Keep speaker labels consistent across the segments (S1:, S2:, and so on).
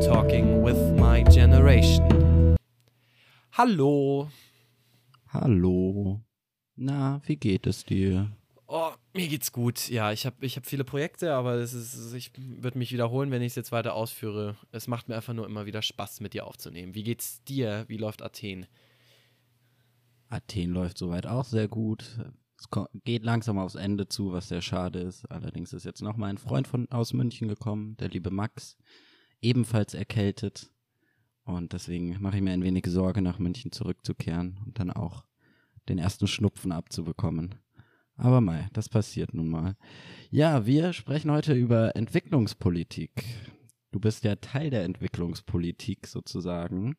S1: Talking with my generation. Hallo.
S2: Hallo. Na, wie geht es dir?
S1: Oh, mir geht's gut. Ja, ich habe ich hab viele Projekte, aber es ist, ich würde mich wiederholen, wenn ich es jetzt weiter ausführe. Es macht mir einfach nur immer wieder Spaß, mit dir aufzunehmen. Wie geht's dir? Wie läuft Athen?
S2: Athen läuft soweit auch sehr gut. Es geht langsam aufs Ende zu, was sehr schade ist. Allerdings ist jetzt noch mal ein Freund von aus München gekommen, der liebe Max, ebenfalls erkältet. Und deswegen mache ich mir ein wenig Sorge, nach München zurückzukehren und dann auch den ersten Schnupfen abzubekommen. Aber mei, das passiert nun mal. Ja, wir sprechen heute über Entwicklungspolitik. Du bist ja Teil der Entwicklungspolitik sozusagen.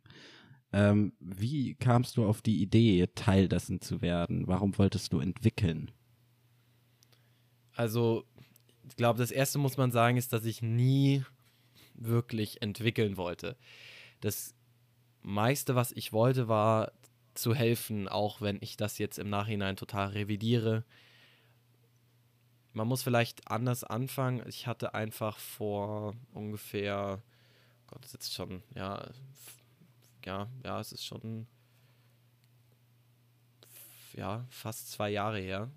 S2: Ähm, wie kamst du auf die Idee, Teil dessen zu werden? Warum wolltest du entwickeln?
S1: Also, ich glaube, das erste muss man sagen, ist, dass ich nie wirklich entwickeln wollte. Das meiste, was ich wollte, war zu helfen, auch wenn ich das jetzt im Nachhinein total revidiere. Man muss vielleicht anders anfangen. Ich hatte einfach vor ungefähr, Gott, das ist jetzt schon, ja, ja, ja, es ist schon ja, fast zwei Jahre her.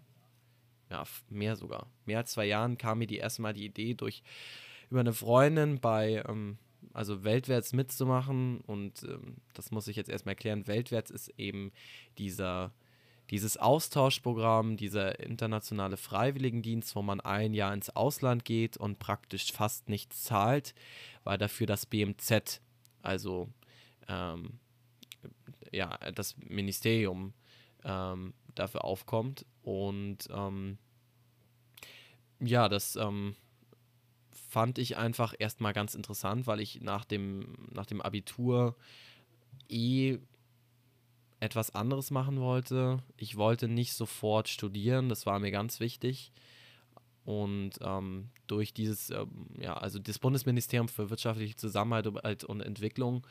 S1: Ja, mehr sogar. Mehr als zwei Jahren kam mir die erste Mal die Idee durch über eine Freundin bei, ähm, also Weltwärts mitzumachen. Und ähm, das muss ich jetzt erstmal erklären. Weltwärts ist eben dieser, dieses Austauschprogramm, dieser internationale Freiwilligendienst, wo man ein Jahr ins Ausland geht und praktisch fast nichts zahlt, weil dafür das BMZ, also ähm, ja, das Ministerium ähm, dafür aufkommt. Und ähm, ja, das ähm, fand ich einfach erstmal ganz interessant, weil ich nach dem, nach dem Abitur eh etwas anderes machen wollte. Ich wollte nicht sofort studieren, das war mir ganz wichtig. Und ähm, durch dieses, ähm, ja, also das Bundesministerium für wirtschaftliche Zusammenarbeit und Entwicklung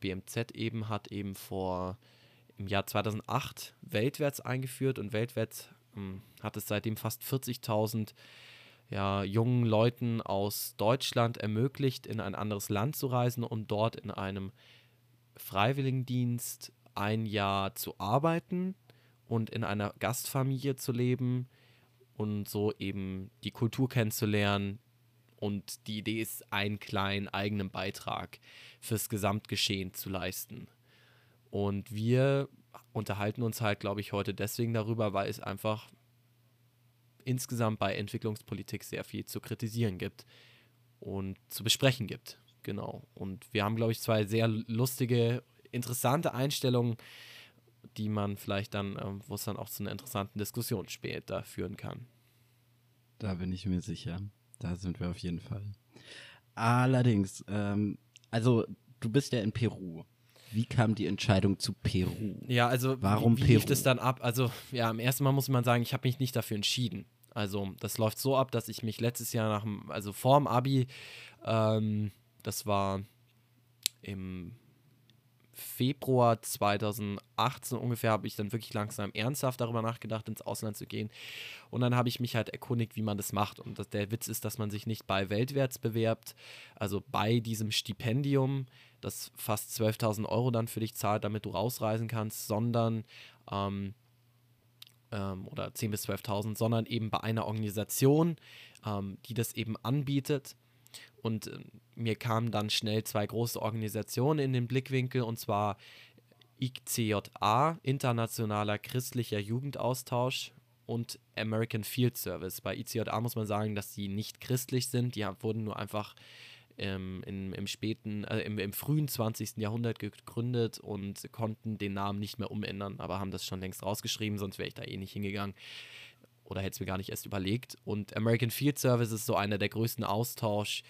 S1: BMZ eben hat eben vor im Jahr 2008 Weltwärts eingeführt und Weltwärts ähm, hat es seitdem fast 40.000 ja, jungen Leuten aus Deutschland ermöglicht, in ein anderes Land zu reisen und dort in einem Freiwilligendienst ein Jahr zu arbeiten und in einer Gastfamilie zu leben und so eben die Kultur kennenzulernen, und die Idee ist, einen kleinen eigenen Beitrag fürs Gesamtgeschehen zu leisten. Und wir unterhalten uns halt, glaube ich, heute deswegen darüber, weil es einfach insgesamt bei Entwicklungspolitik sehr viel zu kritisieren gibt und zu besprechen gibt. Genau. Und wir haben, glaube ich, zwei sehr lustige, interessante Einstellungen, die man vielleicht dann, äh, wo es dann auch zu einer interessanten Diskussion später führen kann.
S2: Da bin ich mir sicher. Da sind wir auf jeden Fall. Allerdings, ähm, also du bist ja in Peru. Wie kam die Entscheidung zu Peru?
S1: Ja, also
S2: warum
S1: wie, wie
S2: Peru?
S1: lief das dann ab? Also ja, am ersten Mal muss man sagen, ich habe mich nicht dafür entschieden. Also das läuft so ab, dass ich mich letztes Jahr nach dem, also vor dem Abi, ähm, das war im Februar 2018 ungefähr habe ich dann wirklich langsam ernsthaft darüber nachgedacht, ins Ausland zu gehen. Und dann habe ich mich halt erkundigt, wie man das macht. Und das, der Witz ist, dass man sich nicht bei Weltwärts bewerbt, also bei diesem Stipendium, das fast 12.000 Euro dann für dich zahlt, damit du rausreisen kannst, sondern ähm, ähm, oder 10.000 bis 12.000, sondern eben bei einer Organisation, ähm, die das eben anbietet und äh, mir kamen dann schnell zwei große Organisationen in den Blickwinkel, und zwar ICJA, Internationaler Christlicher Jugendaustausch, und American Field Service. Bei ICJA muss man sagen, dass die nicht christlich sind. Die wurden nur einfach ähm, in, im späten, äh, im, im, frühen 20. Jahrhundert gegründet und konnten den Namen nicht mehr umändern, aber haben das schon längst rausgeschrieben, sonst wäre ich da eh nicht hingegangen oder hätte es mir gar nicht erst überlegt. Und American Field Service ist so einer der größten Austausch-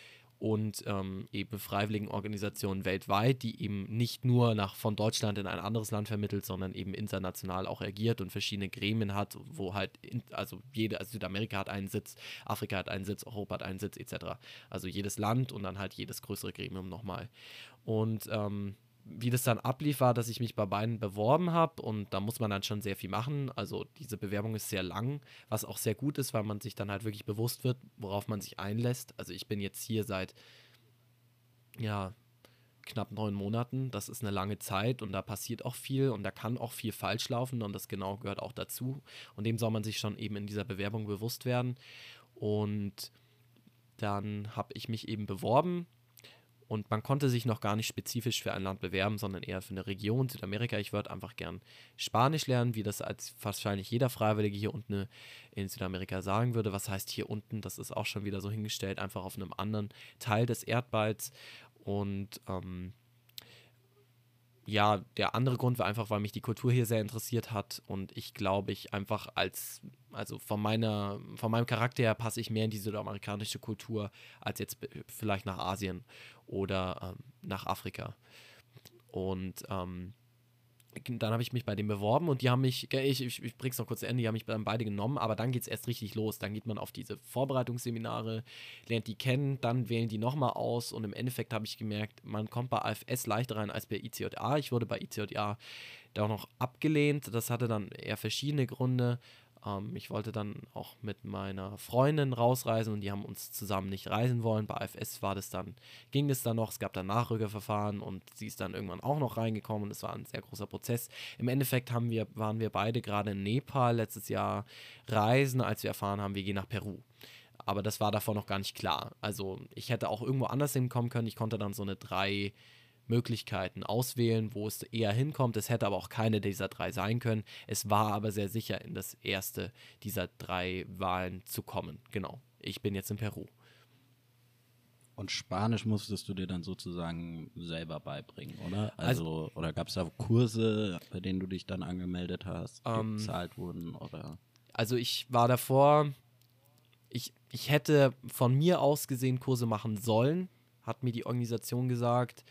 S1: und ähm, eben Freiwilligenorganisationen weltweit, die eben nicht nur nach, von Deutschland in ein anderes Land vermittelt, sondern eben international auch agiert und verschiedene Gremien hat, wo halt, in, also jede, also Südamerika hat einen Sitz, Afrika hat einen Sitz, Europa hat einen Sitz, etc. Also jedes Land und dann halt jedes größere Gremium nochmal. Und ähm, wie das dann ablief, war, dass ich mich bei beiden beworben habe und da muss man dann schon sehr viel machen. Also diese Bewerbung ist sehr lang, was auch sehr gut ist, weil man sich dann halt wirklich bewusst wird, worauf man sich einlässt. Also ich bin jetzt hier seit, ja, knapp neun Monaten. Das ist eine lange Zeit und da passiert auch viel und da kann auch viel falsch laufen und das genau gehört auch dazu. Und dem soll man sich schon eben in dieser Bewerbung bewusst werden. Und dann habe ich mich eben beworben und man konnte sich noch gar nicht spezifisch für ein Land bewerben, sondern eher für eine Region, Südamerika. Ich würde einfach gern Spanisch lernen, wie das als wahrscheinlich jeder Freiwillige hier unten in Südamerika sagen würde. Was heißt hier unten? Das ist auch schon wieder so hingestellt, einfach auf einem anderen Teil des Erdballs. Und ähm, ja, der andere Grund war einfach, weil mich die Kultur hier sehr interessiert hat und ich glaube, ich einfach als, also von meiner, von meinem Charakter her passe ich mehr in die südamerikanische Kultur als jetzt vielleicht nach Asien oder ähm, nach Afrika. Und ähm, dann habe ich mich bei denen beworben und die haben mich, ich, ich, ich bring's noch kurz zu Ende, die haben mich dann beide genommen, aber dann geht es erst richtig los. Dann geht man auf diese Vorbereitungsseminare, lernt die kennen, dann wählen die nochmal aus und im Endeffekt habe ich gemerkt, man kommt bei AFS leichter rein als bei ICJA. Ich wurde bei ICJA da auch noch abgelehnt. Das hatte dann eher verschiedene Gründe. Ähm, ich wollte dann auch mit meiner Freundin rausreisen und die haben uns zusammen nicht reisen wollen. Bei AFS war das dann, ging es dann noch, es gab dann Nachrückerverfahren und sie ist dann irgendwann auch noch reingekommen und es war ein sehr großer Prozess. Im Endeffekt haben wir, waren wir beide gerade in Nepal letztes Jahr reisen, als wir erfahren haben, wir gehen nach Peru aber das war davor noch gar nicht klar. Also ich hätte auch irgendwo anders hinkommen können. Ich konnte dann so eine drei Möglichkeiten auswählen, wo es eher hinkommt. Es hätte aber auch keine dieser drei sein können. Es war aber sehr sicher, in das erste dieser drei Wahlen zu kommen. Genau. Ich bin jetzt in Peru.
S2: Und Spanisch musstest du dir dann sozusagen selber beibringen, oder? Also, also oder gab es da Kurse, bei denen du dich dann angemeldet hast, die ähm, bezahlt wurden, oder?
S1: Also ich war davor, ich, ich hätte von mir aus gesehen Kurse machen sollen, hat mir die Organisation gesagt.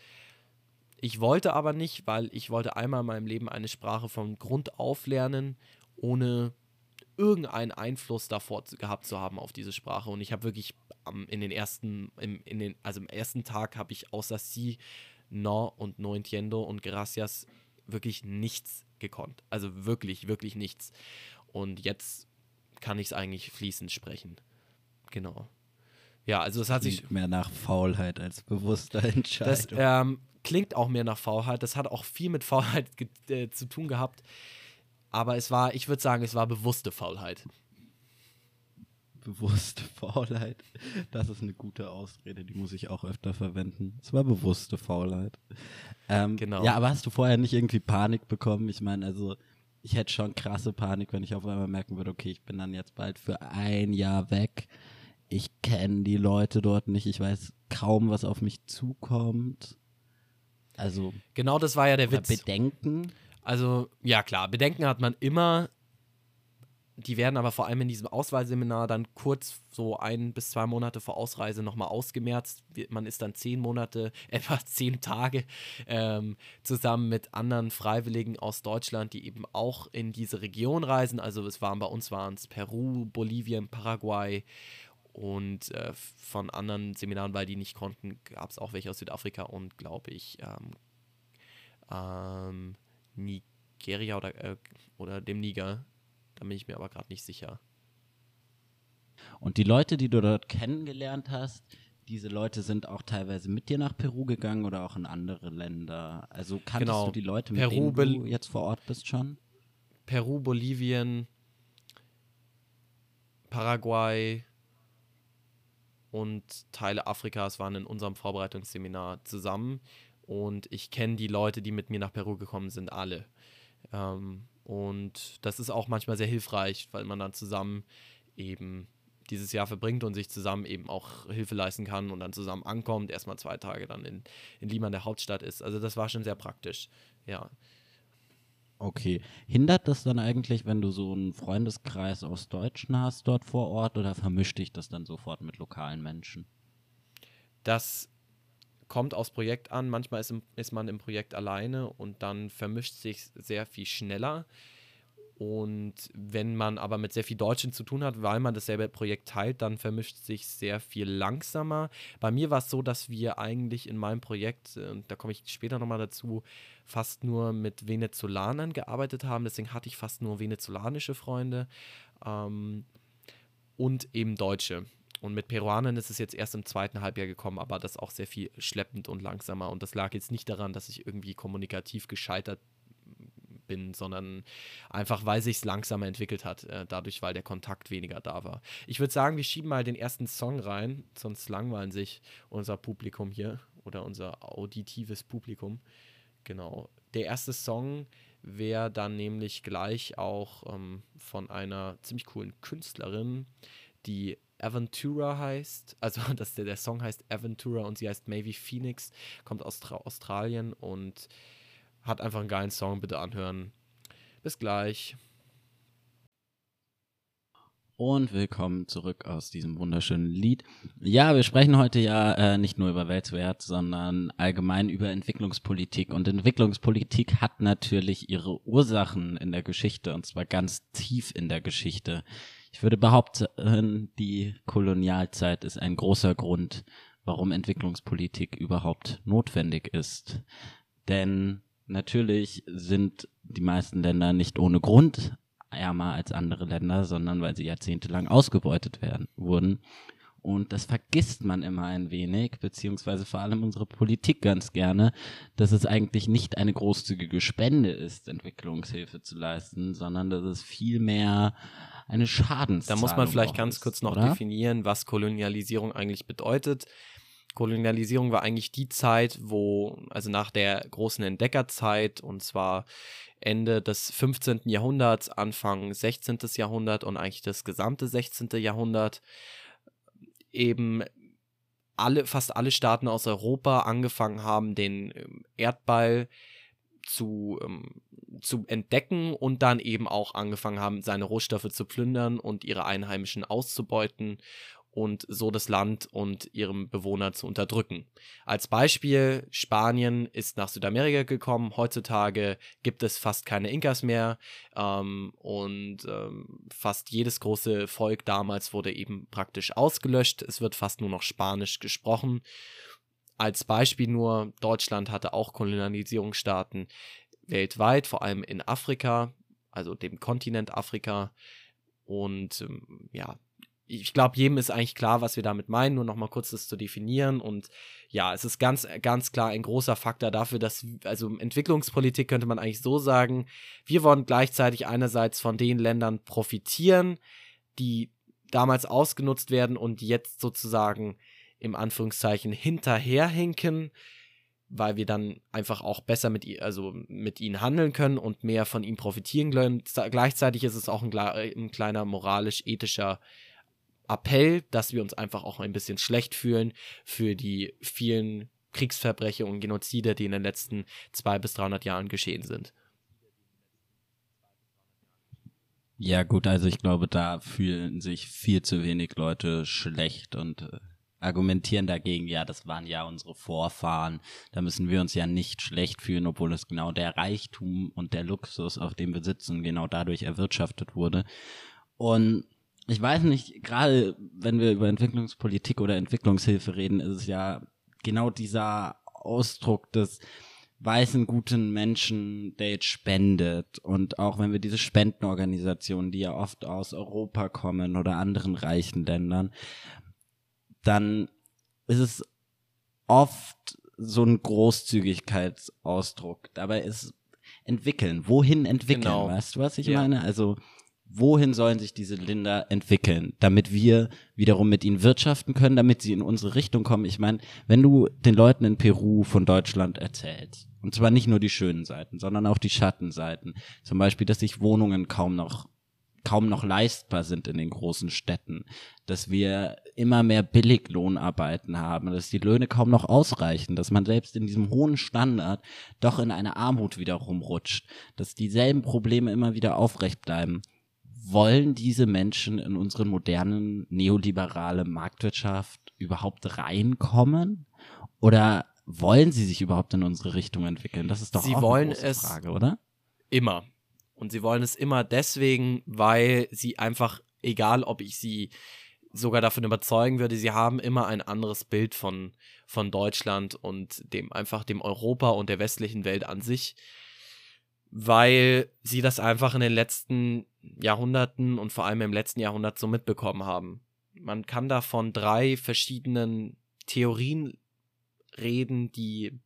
S1: Ich wollte aber nicht, weil ich wollte einmal in meinem Leben eine Sprache von Grund auf lernen, ohne irgendeinen Einfluss davor gehabt zu haben auf diese Sprache. Und ich habe wirklich um, in den ersten, im, in den, also im ersten Tag habe ich außer Sie, No und No Entiendo und Gracias wirklich nichts gekonnt. Also wirklich, wirklich nichts. Und jetzt kann ich es eigentlich fließend sprechen. Genau. Ja, also es hat sich.
S2: Mehr nach Faulheit als bewusster Entscheidung.
S1: Das, ähm, klingt auch mehr nach Faulheit. Das hat auch viel mit Faulheit äh, zu tun gehabt. Aber es war, ich würde sagen, es war bewusste Faulheit.
S2: Bewusste Faulheit. Das ist eine gute Ausrede, die muss ich auch öfter verwenden. Es war bewusste Faulheit. Ähm, genau. Ja, aber hast du vorher nicht irgendwie Panik bekommen? Ich meine, also ich hätte schon krasse Panik, wenn ich auf einmal merken würde, okay, ich bin dann jetzt bald für ein Jahr weg. Ich kenne die Leute dort nicht. Ich weiß kaum, was auf mich zukommt. Also.
S1: Genau das war ja der Witz.
S2: Bedenken.
S1: Also, ja klar, Bedenken hat man immer. Die werden aber vor allem in diesem Auswahlseminar dann kurz so ein bis zwei Monate vor Ausreise nochmal ausgemerzt. Man ist dann zehn Monate, etwa zehn Tage ähm, zusammen mit anderen Freiwilligen aus Deutschland, die eben auch in diese Region reisen. Also es waren bei uns waren es Peru, Bolivien, Paraguay, und äh, von anderen Seminaren, weil die nicht konnten, gab es auch welche aus Südafrika und glaube ich ähm, ähm, Nigeria oder, äh, oder dem Niger. Da bin ich mir aber gerade nicht sicher.
S2: Und die Leute, die du dort kennengelernt hast, diese Leute sind auch teilweise mit dir nach Peru gegangen oder auch in andere Länder. Also kanntest genau. du die Leute, mit Peru, denen du jetzt vor Ort bist schon?
S1: Peru, Bolivien, Paraguay, und Teile Afrikas waren in unserem Vorbereitungsseminar zusammen. Und ich kenne die Leute, die mit mir nach Peru gekommen sind, alle. Ähm, und das ist auch manchmal sehr hilfreich, weil man dann zusammen eben dieses Jahr verbringt und sich zusammen eben auch Hilfe leisten kann und dann zusammen ankommt, erstmal zwei Tage dann in, in Lima, der Hauptstadt ist. Also das war schon sehr praktisch, ja.
S2: Okay. Hindert das dann eigentlich, wenn du so einen Freundeskreis aus Deutschen hast dort vor Ort oder vermischt dich das dann sofort mit lokalen Menschen?
S1: Das kommt aufs Projekt an. Manchmal ist, ist man im Projekt alleine und dann vermischt sich sehr viel schneller. Und wenn man aber mit sehr viel Deutschen zu tun hat, weil man dasselbe Projekt teilt, dann vermischt sich sehr viel langsamer. Bei mir war es so, dass wir eigentlich in meinem Projekt, äh, und da komme ich später nochmal dazu, fast nur mit Venezolanern gearbeitet haben. Deswegen hatte ich fast nur venezolanische Freunde ähm, und eben Deutsche. und mit Peruanern ist es jetzt erst im zweiten Halbjahr gekommen, aber das auch sehr viel schleppend und langsamer. Und das lag jetzt nicht daran, dass ich irgendwie kommunikativ gescheitert bin, sondern einfach, weil sich es langsamer entwickelt hat, äh, dadurch, weil der Kontakt weniger da war. Ich würde sagen, wir schieben mal den ersten Song rein, sonst langweilen sich unser Publikum hier oder unser auditives Publikum. Genau. Der erste Song wäre dann nämlich gleich auch ähm, von einer ziemlich coolen Künstlerin, die Aventura heißt, also dass der, der Song heißt Aventura und sie heißt Maybe Phoenix, kommt aus Tra Australien und hat einfach einen geilen Song, bitte anhören. Bis gleich.
S2: Und willkommen zurück aus diesem wunderschönen Lied. Ja, wir sprechen heute ja äh, nicht nur über Weltwert, sondern allgemein über Entwicklungspolitik. Und Entwicklungspolitik hat natürlich ihre Ursachen in der Geschichte, und zwar ganz tief in der Geschichte. Ich würde behaupten, die Kolonialzeit ist ein großer Grund, warum Entwicklungspolitik überhaupt notwendig ist. Denn natürlich sind die meisten Länder nicht ohne Grund ärmer als andere Länder, sondern weil sie jahrzehntelang ausgebeutet werden, wurden. Und das vergisst man immer ein wenig, beziehungsweise vor allem unsere Politik ganz gerne, dass es eigentlich nicht eine großzügige Spende ist, Entwicklungshilfe zu leisten, sondern dass es vielmehr eine Schadenszahlung.
S1: Da muss man vielleicht ganz kurz noch oder? definieren, was Kolonialisierung eigentlich bedeutet. Kolonialisierung war eigentlich die Zeit, wo, also nach der großen Entdeckerzeit, und zwar Ende des 15. Jahrhunderts, Anfang 16. Jahrhundert und eigentlich das gesamte 16. Jahrhundert, eben alle, fast alle Staaten aus Europa angefangen haben, den ähm, Erdball zu, ähm, zu entdecken und dann eben auch angefangen haben, seine Rohstoffe zu plündern und ihre Einheimischen auszubeuten und so das Land und ihrem Bewohner zu unterdrücken. Als Beispiel, Spanien ist nach Südamerika gekommen. Heutzutage gibt es fast keine Inkas mehr ähm, und ähm, fast jedes große Volk damals wurde eben praktisch ausgelöscht. Es wird fast nur noch Spanisch gesprochen. Als Beispiel nur, Deutschland hatte auch Kolonialisierungsstaaten weltweit, vor allem in Afrika, also dem Kontinent Afrika. Und ähm, ja, ich glaube, jedem ist eigentlich klar, was wir damit meinen, nur noch mal kurz das zu definieren. Und ja, es ist ganz, ganz klar ein großer Faktor dafür, dass, also Entwicklungspolitik könnte man eigentlich so sagen, wir wollen gleichzeitig einerseits von den Ländern profitieren, die damals ausgenutzt werden und jetzt sozusagen im Anführungszeichen hinterherhinken, weil wir dann einfach auch besser mit, also mit ihnen handeln können und mehr von ihnen profitieren können. Gleichzeitig ist es auch ein, ein kleiner moralisch-ethischer Appell, dass wir uns einfach auch ein bisschen schlecht fühlen für die vielen Kriegsverbrechen und Genozide, die in den letzten 200 bis 300 Jahren geschehen sind.
S2: Ja gut, also ich glaube, da fühlen sich viel zu wenig Leute schlecht und äh, argumentieren dagegen, ja, das waren ja unsere Vorfahren, da müssen wir uns ja nicht schlecht fühlen, obwohl es genau der Reichtum und der Luxus, auf dem wir sitzen, genau dadurch erwirtschaftet wurde. Und ich weiß nicht, gerade wenn wir über Entwicklungspolitik oder Entwicklungshilfe reden, ist es ja genau dieser Ausdruck des weißen, guten Menschen, der jetzt spendet. Und auch wenn wir diese Spendenorganisationen, die ja oft aus Europa kommen oder anderen reichen Ländern, dann ist es oft so ein Großzügigkeitsausdruck. Dabei ist entwickeln. Wohin entwickeln? Genau. Weißt du, was ich ja. meine? Also wohin sollen sich diese Länder entwickeln, damit wir wiederum mit ihnen wirtschaften können, damit sie in unsere Richtung kommen. Ich meine, wenn du den Leuten in Peru von Deutschland erzählst, und zwar nicht nur die schönen Seiten, sondern auch die Schattenseiten, zum Beispiel, dass sich Wohnungen kaum noch kaum noch leistbar sind in den großen Städten, dass wir immer mehr Billiglohnarbeiten haben, dass die Löhne kaum noch ausreichen, dass man selbst in diesem hohen Standard doch in eine Armut wieder rumrutscht, dass dieselben Probleme immer wieder aufrecht bleiben wollen diese Menschen in unsere modernen neoliberale Marktwirtschaft überhaupt reinkommen? Oder wollen sie sich überhaupt in unsere Richtung entwickeln? Das ist doch
S1: sie
S2: auch
S1: wollen
S2: eine große
S1: es
S2: Frage, oder?
S1: Immer. Und sie wollen es immer deswegen, weil sie einfach, egal ob ich sie sogar davon überzeugen würde, sie haben immer ein anderes Bild von, von Deutschland und dem einfach dem Europa und der westlichen Welt an sich weil sie das einfach in den letzten Jahrhunderten und vor allem im letzten Jahrhundert so mitbekommen haben. man kann da von drei verschiedenen Theorien reden, die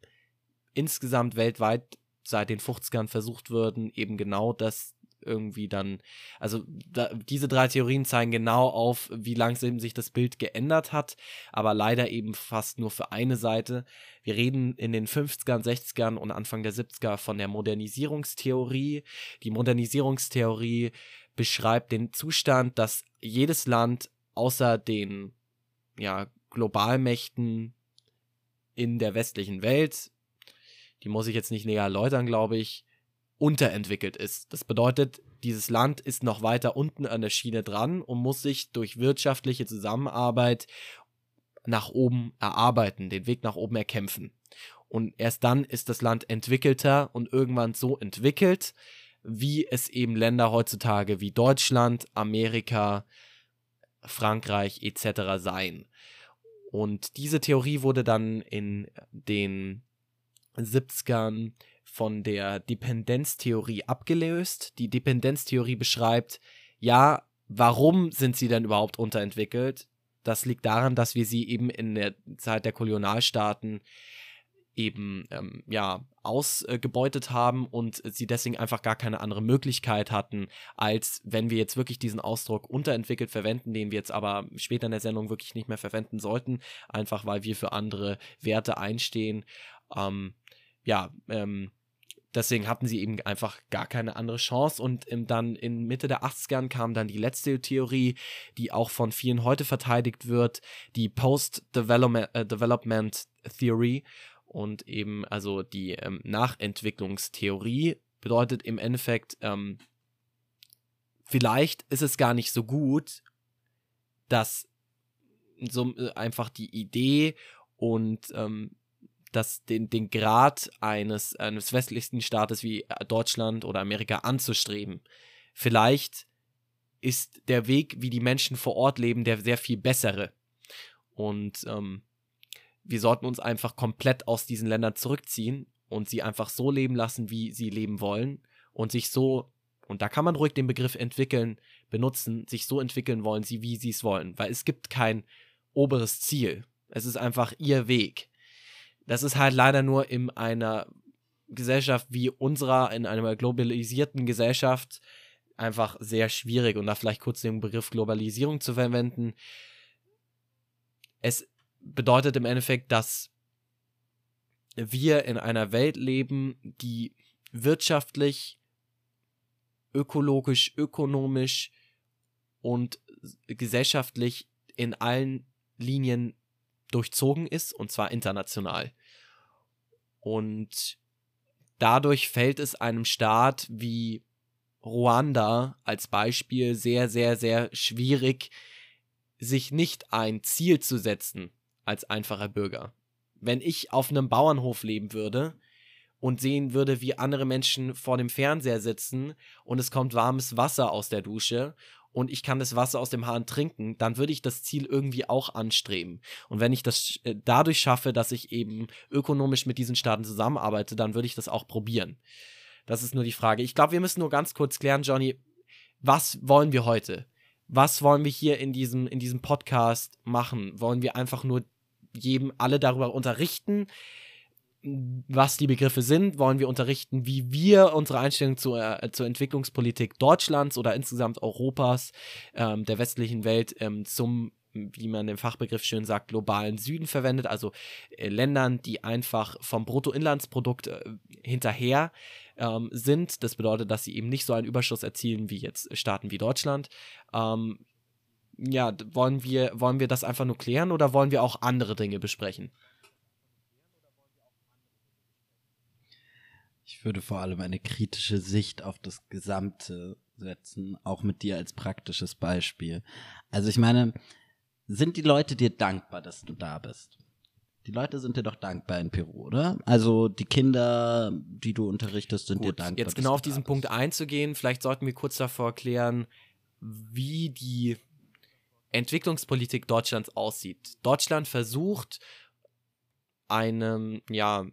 S1: insgesamt weltweit seit den 50ern versucht würden, eben genau das irgendwie dann, also da, diese drei Theorien zeigen genau auf, wie langsam sich das Bild geändert hat, aber leider eben fast nur für eine Seite. Wir reden in den 50ern, 60ern und Anfang der 70er von der Modernisierungstheorie. Die Modernisierungstheorie beschreibt den Zustand, dass jedes Land außer den ja, Globalmächten in der westlichen Welt, die muss ich jetzt nicht näher erläutern, glaube ich, unterentwickelt ist. Das bedeutet, dieses Land ist noch weiter unten an der Schiene dran und muss sich durch wirtschaftliche Zusammenarbeit nach oben erarbeiten, den Weg nach oben erkämpfen. Und erst dann ist das Land entwickelter und irgendwann so entwickelt, wie es eben Länder heutzutage wie Deutschland, Amerika, Frankreich etc. seien. Und diese Theorie wurde dann in den 70ern von der Dependenztheorie abgelöst. Die Dependenztheorie beschreibt, ja, warum sind sie denn überhaupt unterentwickelt? Das liegt daran, dass wir sie eben in der Zeit der Kolonialstaaten eben ähm, ja ausgebeutet haben und sie deswegen einfach gar keine andere Möglichkeit hatten, als wenn wir jetzt wirklich diesen Ausdruck unterentwickelt verwenden, den wir jetzt aber später in der Sendung wirklich nicht mehr verwenden sollten, einfach weil wir für andere Werte einstehen. Ähm, ja, ähm, deswegen hatten sie eben einfach gar keine andere Chance. Und dann in Mitte der 80ern kam dann die letzte Theorie, die auch von vielen heute verteidigt wird, die Post-Development äh, Development Theory. Und eben also die ähm, Nachentwicklungstheorie bedeutet im Endeffekt, ähm, vielleicht ist es gar nicht so gut, dass so äh, einfach die Idee und ähm, das, den, den Grad eines, eines westlichsten Staates wie äh, Deutschland oder Amerika anzustreben. Vielleicht ist der Weg, wie die Menschen vor Ort leben, der sehr viel bessere. Und ähm, wir sollten uns einfach komplett aus diesen Ländern zurückziehen und sie einfach so leben lassen, wie sie leben wollen und sich so, und da kann man ruhig den Begriff entwickeln, benutzen, sich so entwickeln wollen, sie, wie sie es wollen, weil es gibt kein oberes Ziel. Es ist einfach ihr Weg. Das ist halt leider nur in einer Gesellschaft wie unserer, in einer globalisierten Gesellschaft, einfach sehr schwierig. Und da vielleicht kurz den Begriff Globalisierung zu verwenden. Es bedeutet im Endeffekt, dass wir in einer Welt leben, die wirtschaftlich, ökologisch, ökonomisch und gesellschaftlich in allen Linien durchzogen ist, und zwar international. Und dadurch fällt es einem Staat wie Ruanda als Beispiel sehr, sehr, sehr schwierig, sich nicht ein Ziel zu setzen als einfacher Bürger. Wenn ich auf einem Bauernhof leben würde und sehen würde, wie andere Menschen vor dem Fernseher sitzen und es kommt warmes Wasser aus der Dusche und ich kann das Wasser aus dem Hahn trinken, dann würde ich das Ziel irgendwie auch anstreben. Und wenn ich das äh, dadurch schaffe, dass ich eben ökonomisch mit diesen Staaten zusammenarbeite, dann würde ich das auch probieren. Das ist nur die Frage. Ich glaube, wir müssen nur ganz kurz klären, Johnny, was wollen wir heute? Was wollen wir hier in diesem, in diesem Podcast machen? Wollen wir einfach nur jedem alle darüber unterrichten? Was die Begriffe sind, wollen wir unterrichten, wie wir unsere Einstellung zur, äh, zur Entwicklungspolitik Deutschlands oder insgesamt Europas, ähm, der westlichen Welt ähm, zum wie man den Fachbegriff schön sagt, globalen Süden verwendet, also äh, Ländern, die einfach vom Bruttoinlandsprodukt äh, hinterher ähm, sind. Das bedeutet, dass sie eben nicht so einen Überschuss erzielen wie jetzt Staaten wie Deutschland. Ähm, ja, wollen wir, wollen wir das einfach nur klären oder wollen wir auch andere Dinge besprechen?
S2: Ich würde vor allem eine kritische Sicht auf das Gesamte setzen, auch mit dir als praktisches Beispiel. Also ich meine, sind die Leute dir dankbar, dass du da bist? Die Leute sind dir doch dankbar in Peru, oder? Also die Kinder, die du unterrichtest, sind Gut, dir dankbar.
S1: Jetzt genau auf diesen Punkt einzugehen, vielleicht sollten wir kurz davor klären, wie die Entwicklungspolitik Deutschlands aussieht. Deutschland versucht, einem, ja,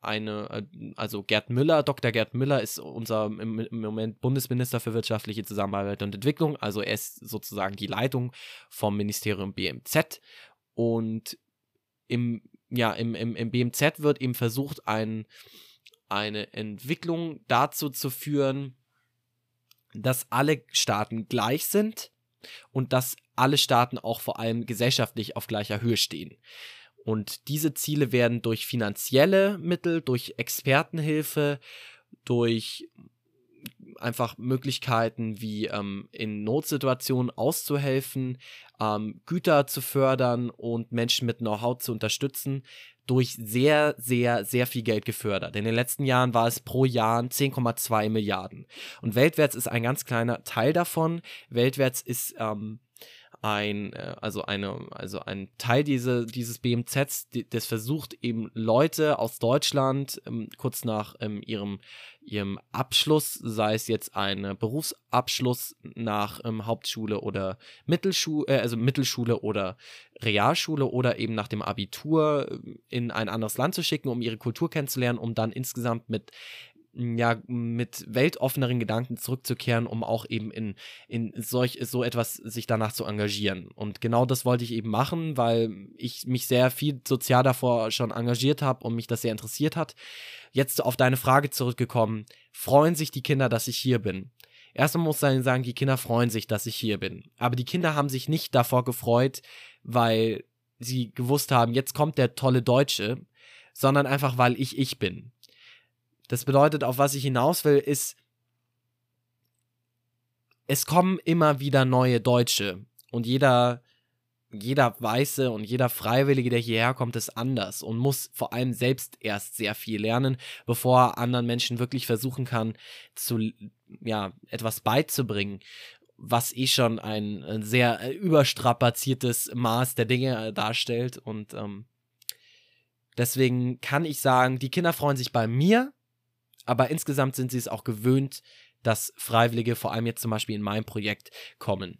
S1: eine, äh, also Gerd Müller, Dr. Gerd Müller ist unser im, im, Moment Bundesminister für wirtschaftliche Zusammenarbeit und Entwicklung. Also er ist sozusagen die Leitung vom Ministerium BMZ. Und im, ja, im, im, im BMZ wird eben versucht, ein, eine Entwicklung dazu zu führen, dass alle Staaten gleich sind und dass alle Staaten auch vor allem gesellschaftlich auf gleicher Höhe stehen. Und diese Ziele werden durch finanzielle Mittel, durch Expertenhilfe, durch einfach Möglichkeiten wie ähm, in Notsituationen auszuhelfen, ähm, Güter zu fördern und Menschen mit Know-how zu unterstützen, durch sehr, sehr, sehr viel Geld gefördert. In den letzten Jahren war es pro Jahr 10,2 Milliarden. Und Weltwärts ist ein ganz kleiner Teil davon. Weltwärts ist ähm, ein, äh, also eine, also ein Teil diese, dieses BMZs, das versucht eben Leute aus Deutschland ähm, kurz nach ähm, ihrem, ihrem Abschluss, sei es jetzt ein Berufsabschluss nach ähm, Hauptschule oder Mittelschule, äh, also Mittelschule oder Realschule oder eben nach dem Abitur äh, in ein anderes Land zu schicken, um ihre Kultur kennenzulernen, um dann insgesamt mit ja, mit weltoffeneren Gedanken zurückzukehren, um auch eben in, in solch, so etwas sich danach zu engagieren. Und genau das wollte ich eben machen, weil ich mich sehr viel sozial davor schon engagiert habe und mich das sehr interessiert hat. Jetzt auf deine Frage zurückgekommen, freuen sich die Kinder, dass ich hier bin? Erstmal muss ich sagen, die Kinder freuen sich, dass ich hier bin. Aber die Kinder haben sich nicht davor gefreut, weil sie gewusst haben, jetzt kommt der tolle Deutsche, sondern einfach, weil ich ich bin. Das bedeutet, auf was ich hinaus will, ist, es kommen immer wieder neue Deutsche und jeder, jeder Weiße und jeder Freiwillige, der hierher kommt, ist anders und muss vor allem selbst erst sehr viel lernen, bevor er anderen Menschen wirklich versuchen kann, zu, ja, etwas beizubringen was eh schon ein sehr überstrapaziertes Maß der Dinge darstellt. Und ähm, deswegen kann ich sagen, die Kinder freuen sich bei mir, aber insgesamt sind sie es auch gewöhnt, dass Freiwillige, vor allem jetzt zum Beispiel in meinem Projekt, kommen.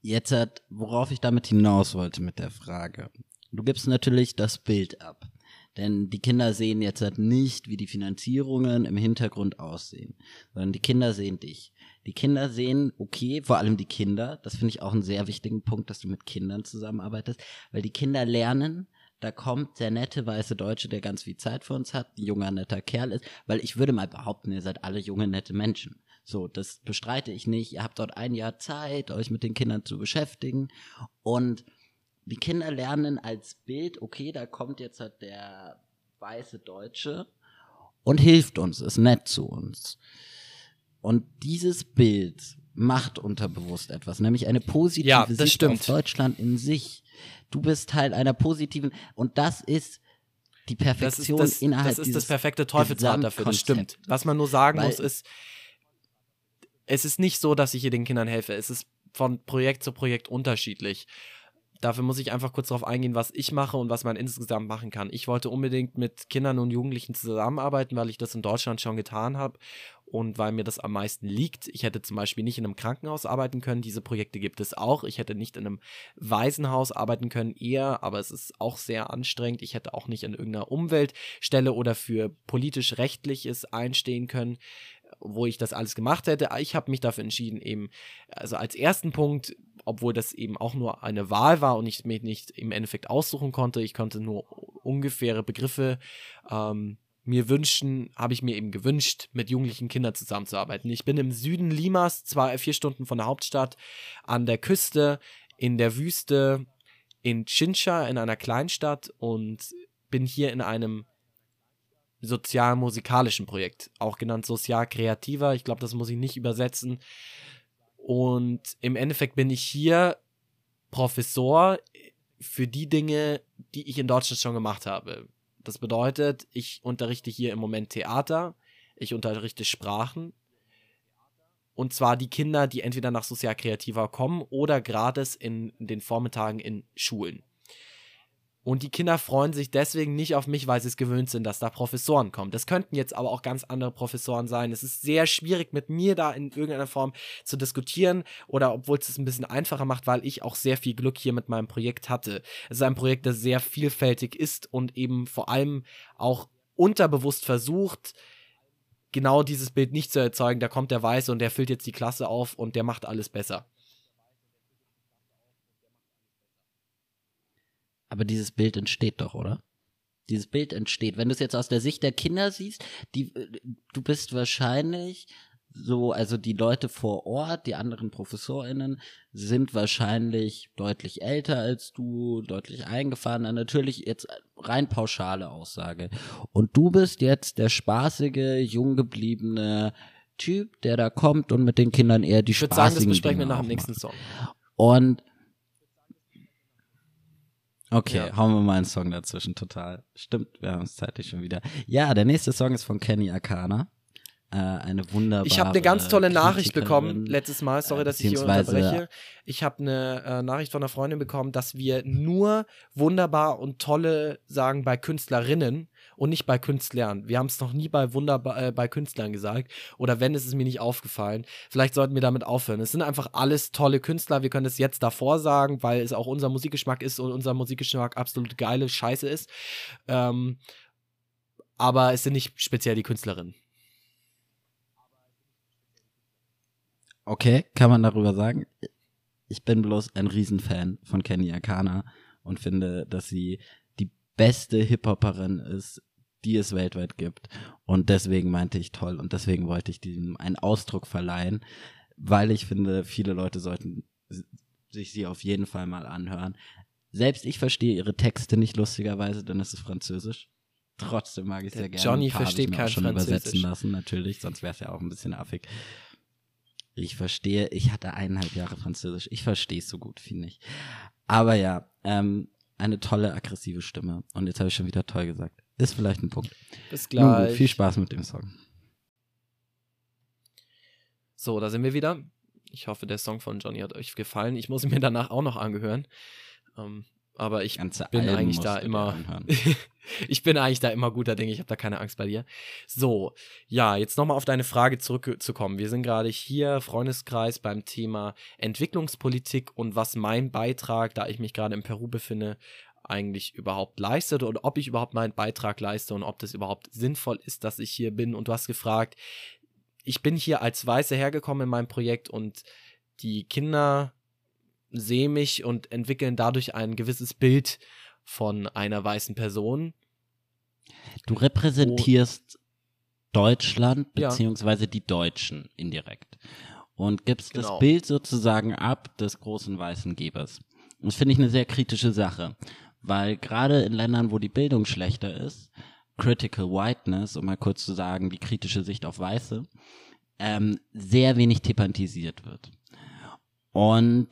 S2: Jetzt hat, worauf ich damit hinaus wollte mit der Frage. Du gibst natürlich das Bild ab. Denn die Kinder sehen jetzt halt nicht, wie die Finanzierungen im Hintergrund aussehen, sondern die Kinder sehen dich. Die Kinder sehen, okay, vor allem die Kinder, das finde ich auch einen sehr wichtigen Punkt, dass du mit Kindern zusammenarbeitest, weil die Kinder lernen, da kommt der nette weiße Deutsche, der ganz viel Zeit für uns hat, ein junger, netter Kerl ist, weil ich würde mal behaupten, ihr seid alle junge, nette Menschen. So, das bestreite ich nicht. Ihr habt dort ein Jahr Zeit, euch mit den Kindern zu beschäftigen und die Kinder lernen als Bild, okay, da kommt jetzt halt der weiße Deutsche und hilft uns, ist nett zu uns. Und dieses Bild macht unterbewusst etwas, nämlich eine positive
S1: ja,
S2: Sicht
S1: stimmt.
S2: auf Deutschland in sich. Du bist Teil einer positiven und das ist die Perfektion
S1: das ist das,
S2: innerhalb
S1: Das ist das perfekte Teufelsrad dafür, das stimmt. Was man nur sagen
S2: Weil-
S1: muss, ist, es ist nicht so, dass ich hier den Kindern helfe. Es ist von Projekt zu Projekt unterschiedlich. Dafür muss ich einfach kurz darauf eingehen, was ich mache und was man insgesamt machen kann. Ich wollte unbedingt mit Kindern und Jugendlichen zusammenarbeiten, weil ich das in Deutschland schon getan habe und weil mir das am meisten liegt. Ich hätte zum Beispiel nicht in einem Krankenhaus arbeiten können. Diese Projekte gibt es auch. Ich hätte nicht in einem Waisenhaus arbeiten können, eher, aber es ist auch sehr anstrengend. Ich hätte auch nicht in irgendeiner Umweltstelle oder für politisch-rechtliches einstehen können wo ich das alles gemacht hätte. Ich habe mich dafür entschieden, eben, also als ersten Punkt, obwohl das eben auch nur eine Wahl war und ich mir nicht im Endeffekt aussuchen konnte, ich konnte nur ungefähre Begriffe ähm, mir wünschen, habe ich mir eben gewünscht, mit jugendlichen Kindern zusammenzuarbeiten. Ich bin im Süden Limas, zwar vier Stunden von der Hauptstadt, an der Küste, in der Wüste, in Chincha, in einer Kleinstadt und bin hier in einem sozial-musikalischen Projekt, auch genannt sozial-kreativer. Ich glaube, das muss ich nicht übersetzen. Und im Endeffekt bin ich hier Professor für die Dinge, die ich in Deutschland schon gemacht habe. Das bedeutet, ich unterrichte hier im Moment Theater, ich unterrichte Sprachen. Und zwar die Kinder, die entweder nach sozial kreativer kommen oder gratis in den Vormittagen in Schulen. Und die Kinder freuen sich deswegen nicht auf mich, weil sie es gewöhnt sind, dass da Professoren kommen. Das könnten jetzt aber auch ganz andere Professoren sein. Es ist sehr schwierig, mit mir da in irgendeiner Form zu diskutieren oder obwohl es es ein bisschen einfacher macht, weil ich auch sehr viel Glück hier mit meinem Projekt hatte. Es ist ein Projekt, das sehr vielfältig ist und eben vor allem auch unterbewusst versucht, genau dieses Bild nicht zu erzeugen. Da kommt der Weiße und der füllt jetzt die Klasse auf und der macht alles besser.
S2: Aber dieses Bild entsteht doch, oder? Dieses Bild entsteht. Wenn du es jetzt aus der Sicht der Kinder siehst, die, du bist wahrscheinlich so, also die Leute vor Ort, die anderen ProfessorInnen, sind wahrscheinlich deutlich älter als du, deutlich eingefahrener. Natürlich jetzt rein pauschale Aussage. Und du bist jetzt der spaßige, jung gebliebene Typ, der da kommt und mit den Kindern eher die
S1: ich spaßigen
S2: sagen, das
S1: besprechen wir nach dem nächsten Song.
S2: Und Okay,
S1: Ja.
S2: hauen wir mal einen Song dazwischen, total. Stimmt, wir haben es zeitlich schon wieder. Ja, der nächste Song ist von Kenny Akana. Äh, eine wunderbare
S1: Ich habe eine ganz tolle Nachricht
S2: Kritikerin.
S1: bekommen letztes Mal. Sorry,
S2: äh,
S1: dass ich hier unterbreche. Ich habe eine äh, Nachricht von einer Freundin bekommen, dass wir nur wunderbar und tolle sagen bei Künstlerinnen und nicht bei Künstlern. Wir haben es noch nie bei wunderbar äh, bei Künstlern gesagt oder wenn ist es mir nicht aufgefallen. Vielleicht sollten wir damit aufhören. Es sind einfach alles tolle Künstler. Wir können es jetzt davor sagen, weil es auch unser Musikgeschmack ist und unser Musikgeschmack absolut geile Scheiße ist. Ähm, aber es sind nicht speziell die Künstlerinnen.
S2: Okay, kann man darüber sagen. Ich bin bloß ein Riesenfan von Kenny Akana und finde, dass sie die beste Hip-Hopperin ist, die es weltweit gibt. Und deswegen meinte ich toll und deswegen wollte ich diesem einen Ausdruck verleihen, weil ich finde, viele Leute sollten sich sie auf jeden Fall mal anhören. Selbst ich verstehe ihre Texte nicht lustigerweise, denn es ist Französisch. Trotzdem mag ich
S1: Der
S2: sehr gerne.
S1: Johnny versteht kein
S2: schon
S1: Französisch.
S2: übersetzen lassen, natürlich, sonst wäre es ja auch ein bisschen affig. Ich verstehe, ich hatte eineinhalb Jahre Französisch. Ich verstehe es so gut, finde ich. Aber ja, ähm, eine tolle, aggressive Stimme. Und jetzt habe ich schon wieder toll gesagt. Ist vielleicht ein Punkt.
S1: Bis
S2: Nun gut,
S1: gleich.
S2: viel Spaß mit dem Song.
S1: So, da sind wir wieder. Ich hoffe, der Song von Johnny hat euch gefallen. Ich muss ihn mir danach auch noch angehören. Ähm, aber ich
S2: Ganze
S1: bin
S2: Alben
S1: eigentlich da immer. ich bin eigentlich da immer guter Dinge. Ich habe da keine Angst bei dir. So, ja, jetzt nochmal auf deine Frage zurückzukommen. Wir sind gerade hier, Freundeskreis, beim Thema Entwicklungspolitik und was mein Beitrag, da ich mich gerade in Peru befinde, eigentlich überhaupt leistet und ob ich überhaupt meinen Beitrag leiste und ob das überhaupt sinnvoll ist, dass ich hier bin. Und du hast gefragt, ich bin hier als Weiße hergekommen in meinem Projekt und die Kinder sehen mich und entwickeln dadurch ein gewisses Bild von einer weißen Person.
S2: Du repräsentierst Deutschland
S1: Ja.
S2: beziehungsweise die Deutschen indirekt und gibst
S1: Genau.
S2: das Bild sozusagen ab des großen weißen Gebers. Das finde ich eine sehr kritische Sache, weil gerade in Ländern, wo die Bildung schlechter ist, Critical Whiteness, um mal kurz zu sagen, die kritische Sicht auf Weiße, ähm, sehr wenig thematisiert wird. Und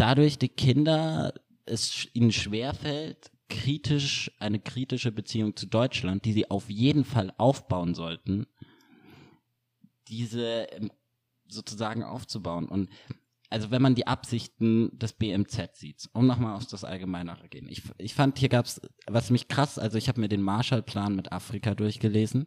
S2: dadurch die Kinder es ihnen schwerfällt, kritisch, eine kritische Beziehung zu Deutschland, die sie auf jeden Fall aufbauen sollten, diese ähm, sozusagen aufzubauen. Und also wenn man die Absichten des BMZ sieht, um nochmal auf das Allgemeinere gehen. Ich, ich fand, hier gab's, was mich krass, also ich habe mir den Marshallplan mit Afrika durchgelesen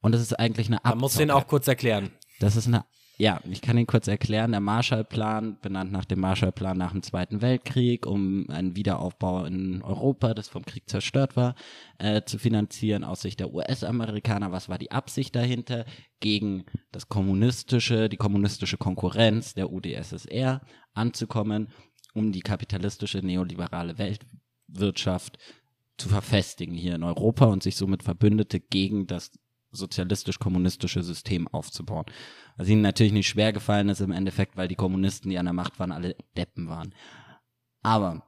S2: und das ist eigentlich eine
S1: Man muss den
S2: Abzocke.
S1: auch kurz erklären.
S2: Das ist eine, ja, ich kann ihn kurz erklären. Der Marshallplan, benannt nach dem Marshallplan nach dem Zweiten Weltkrieg, um einen Wiederaufbau in Europa, das vom Krieg zerstört war, äh, zu finanzieren aus Sicht der US-Amerikaner. Was war die Absicht dahinter? Gegen das kommunistische, die kommunistische Konkurrenz der UdSSR anzukommen, um die kapitalistische neoliberale Weltwirtschaft zu verfestigen hier in Europa und sich somit Verbündete gegen das sozialistisch-kommunistische System aufzubauen. Was ihnen natürlich nicht schwer gefallen ist im Endeffekt, weil die Kommunisten, die an der Macht waren, alle Deppen waren. Aber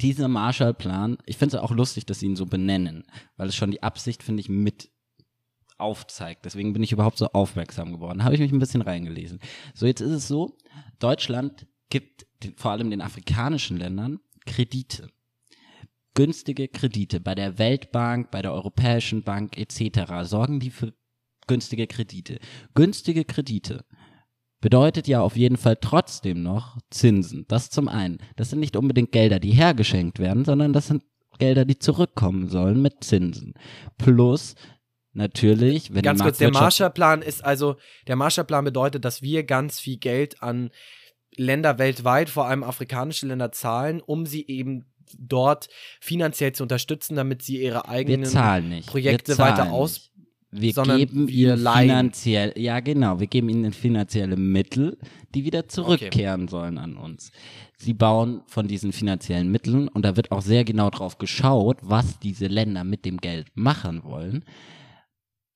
S2: dieser Marshallplan, ich finde es auch lustig, dass sie ihn so benennen, weil es schon die Absicht, finde ich, mit aufzeigt. Deswegen bin ich überhaupt so aufmerksam geworden. Habe ich mich ein bisschen reingelesen. So, jetzt ist es so, Deutschland gibt den, vor allem den afrikanischen Ländern Kredite günstige Kredite bei der Weltbank, bei der Europäischen Bank etc. sorgen die für günstige Kredite. Günstige Kredite bedeutet ja auf jeden Fall trotzdem noch Zinsen. Das zum einen. Das sind nicht unbedingt Gelder, die hergeschenkt werden, sondern das sind Gelder, die zurückkommen sollen mit Zinsen. Plus natürlich, wenn
S1: Ganz
S2: die
S1: kurz, der Marshallplan ist also, der Marshallplan bedeutet, dass wir ganz viel Geld an Länder weltweit, vor allem afrikanische Länder, zahlen, um sie eben dort finanziell zu unterstützen, damit sie ihre eigenen
S2: zahlen nicht.
S1: Projekte weiter aus.
S2: Wir geben
S1: wir
S2: ihnen
S1: leihen.
S2: finanziell, ja genau, wir geben ihnen finanzielle Mittel, die wieder zurückkehren sollen an uns. Sie bauen von diesen finanziellen Mitteln und da wird auch sehr genau drauf geschaut, was diese Länder mit dem Geld machen wollen.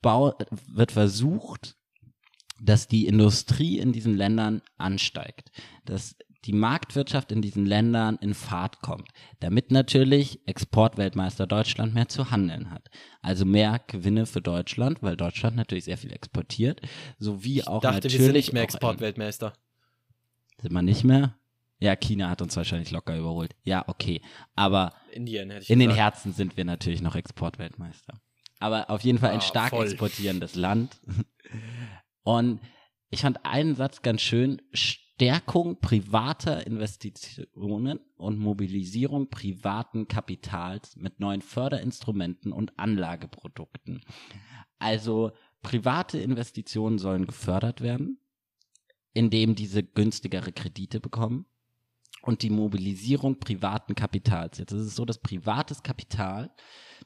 S2: Bau, wird versucht, dass die Industrie in diesen Ländern ansteigt, dass die Marktwirtschaft in diesen Ländern in Fahrt kommt, damit natürlich Exportweltmeister Deutschland mehr zu handeln hat. Also mehr Gewinne für Deutschland, weil Deutschland natürlich sehr viel exportiert, sowie
S1: Ich
S2: auch
S1: dachte,
S2: natürlich
S1: wir sind nicht mehr Exportweltmeister.
S2: Sind wir nicht mehr? Ja, China hat uns wahrscheinlich locker überholt. Ja, okay, aber
S1: Indien hätte ich
S2: in den
S1: gesagt.
S2: Herzen sind wir natürlich noch Exportweltmeister. Aber auf jeden Fall ein
S1: Ah,
S2: stark
S1: voll.
S2: exportierendes Land. Und ich fand einen Satz ganz schön. Stärkung privater Investitionen und Mobilisierung privaten Kapitals mit neuen Förderinstrumenten und Anlageprodukten. Also private Investitionen sollen gefördert werden, indem diese günstigere Kredite bekommen und die Mobilisierung privaten Kapitals. Jetzt ist es so, dass privates Kapital,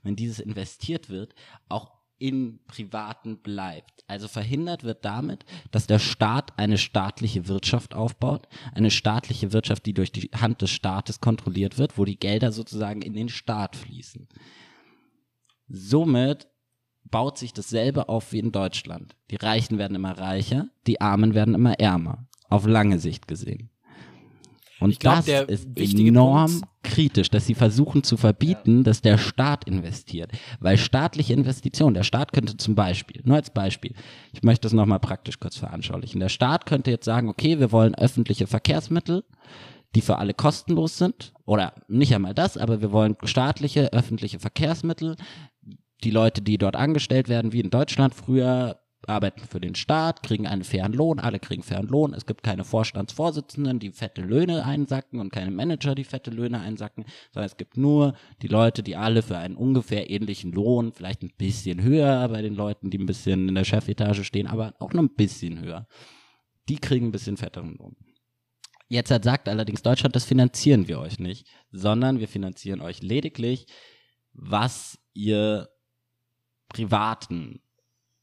S2: wenn dieses investiert wird, auch in privaten bleibt. Also verhindert wird damit, dass der Staat eine staatliche Wirtschaft aufbaut, eine staatliche Wirtschaft, die durch die Hand des Staates kontrolliert wird, wo die Gelder sozusagen in den Staat fließen. Somit baut sich dasselbe auf wie in Deutschland. Die Reichen werden immer reicher, die Armen werden immer ärmer, auf lange Sicht gesehen. Und
S1: glaub,
S2: das ist enorm
S1: Punkt-
S2: kritisch, dass sie versuchen zu verbieten, dass der Staat investiert. Weil staatliche Investitionen, der Staat könnte zum Beispiel, nur als Beispiel, ich möchte das nochmal praktisch kurz veranschaulichen. Der Staat könnte jetzt sagen, okay, wir wollen öffentliche Verkehrsmittel, die für alle kostenlos sind, oder nicht einmal das, aber wir wollen staatliche öffentliche Verkehrsmittel. Die Leute, die dort angestellt werden, wie in Deutschland früher, arbeiten für den Staat, kriegen einen fairen Lohn, alle kriegen fairen Lohn. Es gibt keine Vorstandsvorsitzenden, die fette Löhne einsacken und keine Manager, die fette Löhne einsacken, sondern es gibt nur die Leute, die alle für einen ungefähr ähnlichen Lohn, vielleicht ein bisschen höher bei den Leuten, die ein bisschen in der Chefetage stehen, aber auch nur ein bisschen höher. Die kriegen ein bisschen fetteren Lohn. Jetzt sagt allerdings Deutschland, das finanzieren wir euch nicht, sondern wir finanzieren euch lediglich, was ihr privaten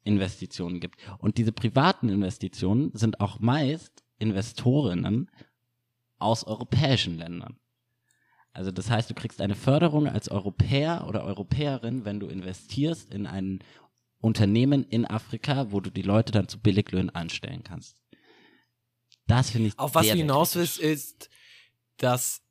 S2: Investitionen gibt. Und diese privaten Investitionen sind auch meist Investorinnen aus europäischen Ländern. Also das heißt, du kriegst eine Förderung als Europäer oder Europäerin, wenn du investierst in ein Unternehmen in Afrika, wo du die Leute dann zu Billiglöhnen anstellen kannst. Das finde ich
S1: Auf was du hinaus willst, ist, dass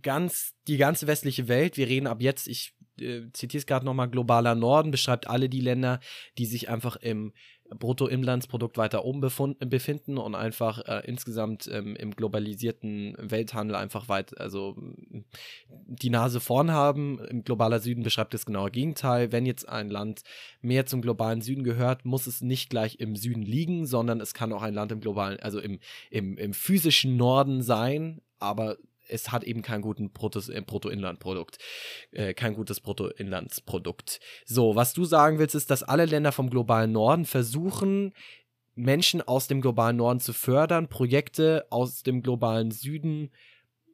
S1: ganz die ganze westliche Welt, wir reden ab jetzt, ich äh, es gerade nochmal, globaler Norden beschreibt alle die Länder, die sich einfach im Bruttoinlandsprodukt weiter oben befund, befinden und einfach äh, insgesamt ähm, im globalisierten Welthandel einfach weit, also die Nase vorn haben. Im globaler Süden beschreibt das genaue Gegenteil. Wenn jetzt ein Land mehr zum globalen Süden gehört, muss es nicht gleich im Süden liegen, sondern es kann auch ein Land im globalen, also im, im, im physischen Norden sein, aber es hat eben keinen guten Bruttos- äh, Bruttoinlandprodukt, äh, kein gutes Bruttoinlandsprodukt. So, was du sagen willst, ist, dass alle Länder vom globalen Norden versuchen, Menschen aus dem globalen Norden zu fördern, Projekte aus dem globalen Süden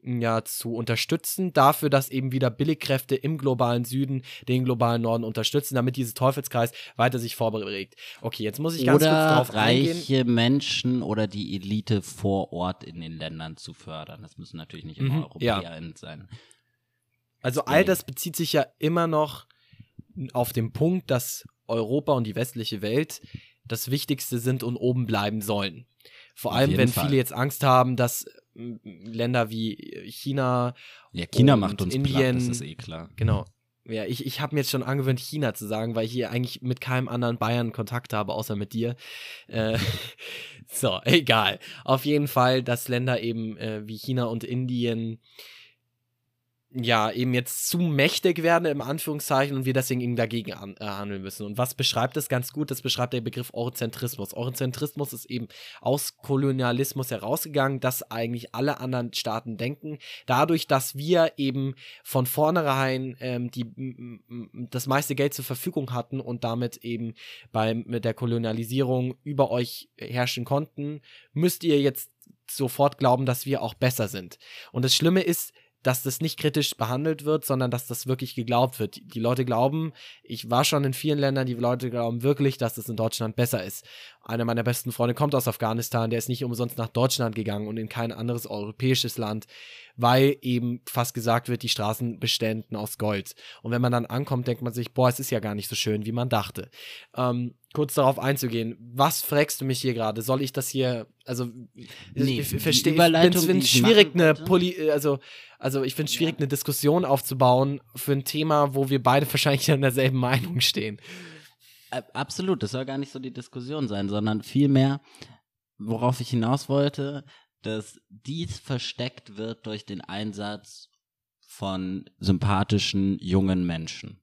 S1: ja, zu unterstützen, dafür, dass eben wieder Billigkräfte im globalen Süden den globalen Norden unterstützen, damit dieses Teufelskreis weiter sich vorbewegt. Okay, jetzt muss ich ganz
S2: oder
S1: kurz darauf eingehen.
S2: reiche Menschen oder die Elite vor Ort in den Ländern zu fördern. Das müssen natürlich nicht immer
S1: Mhm, ja.
S2: EuropäerInnen sein.
S1: Also all das bezieht sich ja immer noch auf den Punkt, dass Europa und die westliche Welt das Wichtigste sind und oben bleiben sollen. Vor
S2: Auf
S1: allem, wenn
S2: Fall.
S1: viele jetzt Angst haben, dass Länder wie China,
S2: Ja, China macht uns platt,
S1: Indien-
S2: das ist eh klar.
S1: genau. Ja, ich, ich habe mir jetzt schon angewöhnt, China zu sagen, weil ich hier eigentlich mit keinem anderen Bayern Kontakt habe, außer mit dir. Äh, so, egal. Auf jeden Fall, dass Länder eben äh, wie China und Indien ja, eben jetzt zu mächtig werden, im Anführungszeichen, und wir deswegen eben dagegen an, äh, handeln müssen. Und was beschreibt das ganz gut? Das beschreibt der Begriff Eurozentrismus. Eurozentrismus ist eben aus Kolonialismus herausgegangen, dass eigentlich alle anderen Staaten denken. Dadurch, dass wir eben von vornherein ähm, die, das meiste Geld zur Verfügung hatten und damit eben bei mit der Kolonialisierung über euch herrschen konnten, müsst ihr jetzt sofort glauben, dass wir auch besser sind. Und das Schlimme ist, dass das nicht kritisch behandelt wird, sondern dass das wirklich geglaubt wird. Die Leute glauben, ich war schon in vielen Ländern, die Leute glauben wirklich, dass es in Deutschland besser ist. Einer meiner besten Freunde kommt aus Afghanistan, der ist nicht umsonst nach Deutschland gegangen und in kein anderes europäisches Land, weil eben fast gesagt wird, die Straßen beständen aus Gold. Und wenn man dann ankommt, denkt man sich, boah, es ist ja gar nicht so schön, wie man dachte. Ähm, kurz darauf einzugehen, was fragst du mich hier gerade? Soll ich das hier, also nee, ich verstehe, ich finde es schwierig, eine Poli, also also ich finde es schwierig, ja. eine Diskussion aufzubauen für ein Thema, wo wir beide wahrscheinlich an derselben Meinung stehen.
S2: Absolut, das soll gar nicht so die Diskussion sein, sondern vielmehr, worauf ich hinaus wollte, dass dies versteckt wird durch den Einsatz von sympathischen jungen Menschen.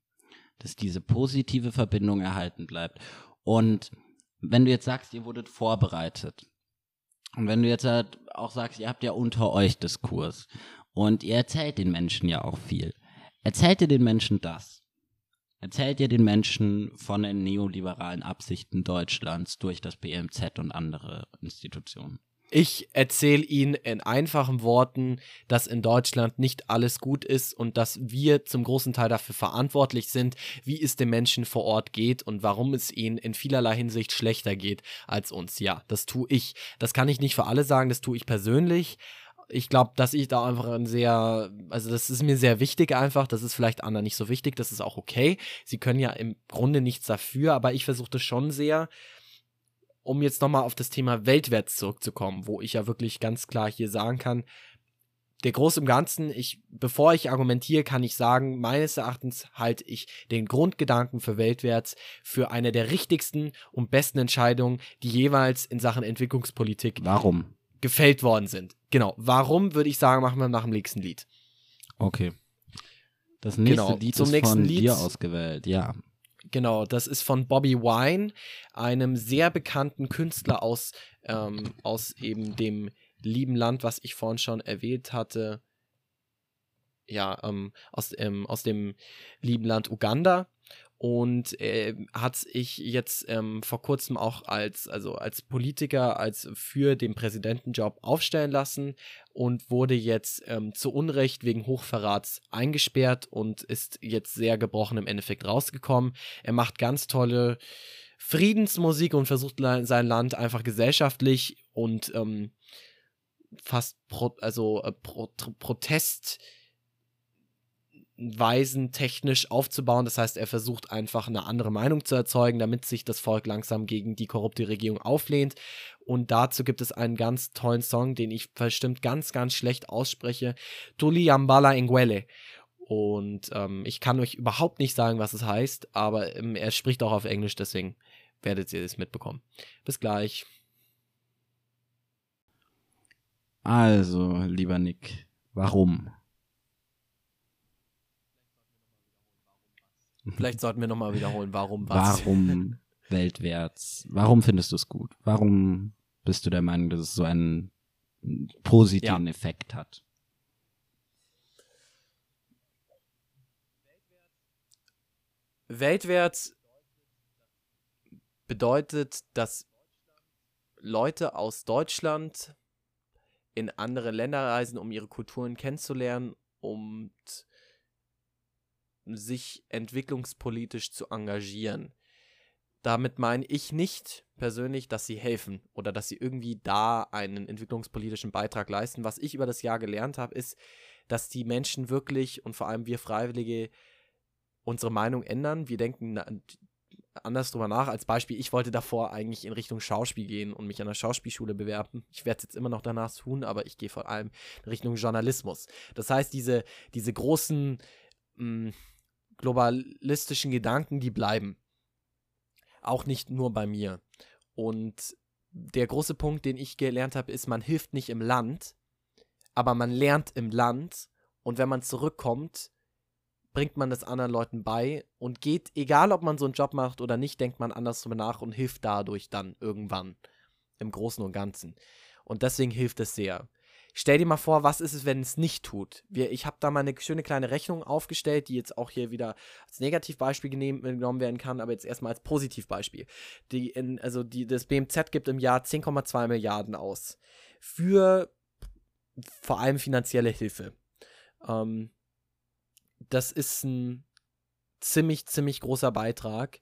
S2: Dass diese positive Verbindung erhalten bleibt. Und wenn du jetzt sagst, ihr wurdet vorbereitet, und wenn du jetzt halt auch sagst, ihr habt ja unter euch Diskurs und ihr erzählt den Menschen ja auch viel. Erzählt ihr den Menschen das? Erzählt ihr den Menschen von den neoliberalen Absichten Deutschlands durch das BMZ und andere Institutionen?
S1: Ich erzähle Ihnen in einfachen Worten, dass in Deutschland nicht alles gut ist und dass wir zum großen Teil dafür verantwortlich sind, wie es den Menschen vor Ort geht und warum es ihnen in vielerlei Hinsicht schlechter geht als uns. Ja, das tue ich. Das kann ich nicht für alle sagen, das tue ich persönlich ich glaube, dass ich da einfach ein sehr, also das ist mir sehr wichtig einfach, das ist vielleicht anderen nicht so wichtig, das ist auch okay. Sie können ja im Grunde nichts dafür, aber ich versuche das schon sehr, um jetzt nochmal auf das Thema Weltwärts zurückzukommen, wo ich ja wirklich ganz klar hier sagen kann, der Groß im Ganzen, ich, bevor ich argumentiere, kann ich sagen, meines Erachtens halte ich den Grundgedanken für Weltwärts für eine der richtigsten und besten Entscheidungen, die jeweils in Sachen Entwicklungspolitik
S2: Warum?
S1: gefällt worden sind. Genau. Warum würde ich sagen, machen wir nach dem nächsten Lied.
S2: Okay. Das nächste genau, Lied ist von Lied, dir ausgewählt, ja.
S1: Genau, das ist von Bobby Wine, einem sehr bekannten Künstler aus, ähm, aus eben dem lieben Land, was ich vorhin schon erwähnt hatte. Ja, ähm, aus, ähm, aus dem lieben Land Uganda und äh, hat sich jetzt ähm, vor kurzem auch als also als Politiker als für den Präsidentenjob aufstellen lassen und wurde jetzt ähm, zu Unrecht wegen Hochverrats eingesperrt und ist jetzt sehr gebrochen im Endeffekt rausgekommen. Er macht ganz tolle Friedensmusik und versucht sein Land einfach gesellschaftlich und ähm, fast pro, also äh, pro, Protest Weisen technisch aufzubauen. Das heißt, er versucht einfach eine andere Meinung zu erzeugen, damit sich das Volk langsam gegen die korrupte Regierung auflehnt. Und dazu gibt es einen ganz tollen Song, den ich bestimmt ganz, ganz schlecht ausspreche. Tuli Yambala Ingwele. Und ähm, ich kann euch überhaupt nicht sagen, was es heißt, aber ähm, er spricht auch auf Englisch, deswegen werdet ihr es mitbekommen. Bis gleich.
S2: Also, lieber Nick, warum?
S1: Vielleicht sollten wir nochmal wiederholen, warum was.
S2: Warum weltwärts? Warum findest du es gut? Warum bist du der Meinung, dass es so einen positiven ja. Effekt hat?
S1: Weltwärts bedeutet, dass Leute aus Deutschland in andere Länder reisen, um ihre Kulturen kennenzulernen, um sich entwicklungspolitisch zu engagieren. Damit meine ich nicht persönlich, dass sie helfen oder dass sie irgendwie da einen entwicklungspolitischen Beitrag leisten. Was ich über das Jahr gelernt habe, ist, dass die Menschen wirklich und vor allem wir Freiwillige unsere Meinung ändern. Wir denken anders drüber nach. Als Beispiel, ich wollte davor eigentlich in Richtung Schauspiel gehen und mich an der Schauspielschule bewerben. Ich werde es jetzt immer noch danach tun, aber ich gehe vor allem in Richtung Journalismus. Das heißt, diese, diese großen mh, mm, globalistischen Gedanken, die bleiben. Auch nicht nur bei mir. Und der große Punkt, den ich gelernt habe, ist, man hilft nicht im Land, aber man lernt im Land und wenn man zurückkommt, bringt man das anderen Leuten bei und geht, egal ob man so einen Job macht oder nicht, denkt man anders drüber nach und hilft dadurch dann irgendwann im Großen und Ganzen. Und deswegen hilft es sehr. Stell dir mal vor, was ist es, wenn es nicht tut? Wir, ich habe da mal eine schöne kleine Rechnung aufgestellt, die jetzt auch hier wieder als Negativbeispiel genommen werden kann, aber jetzt erstmal als Positivbeispiel. Die in, also die, das BMZ gibt im Jahr 10,2 Milliarden aus für vor allem finanzielle Hilfe. Ähm, das ist ein ziemlich, ziemlich großer Beitrag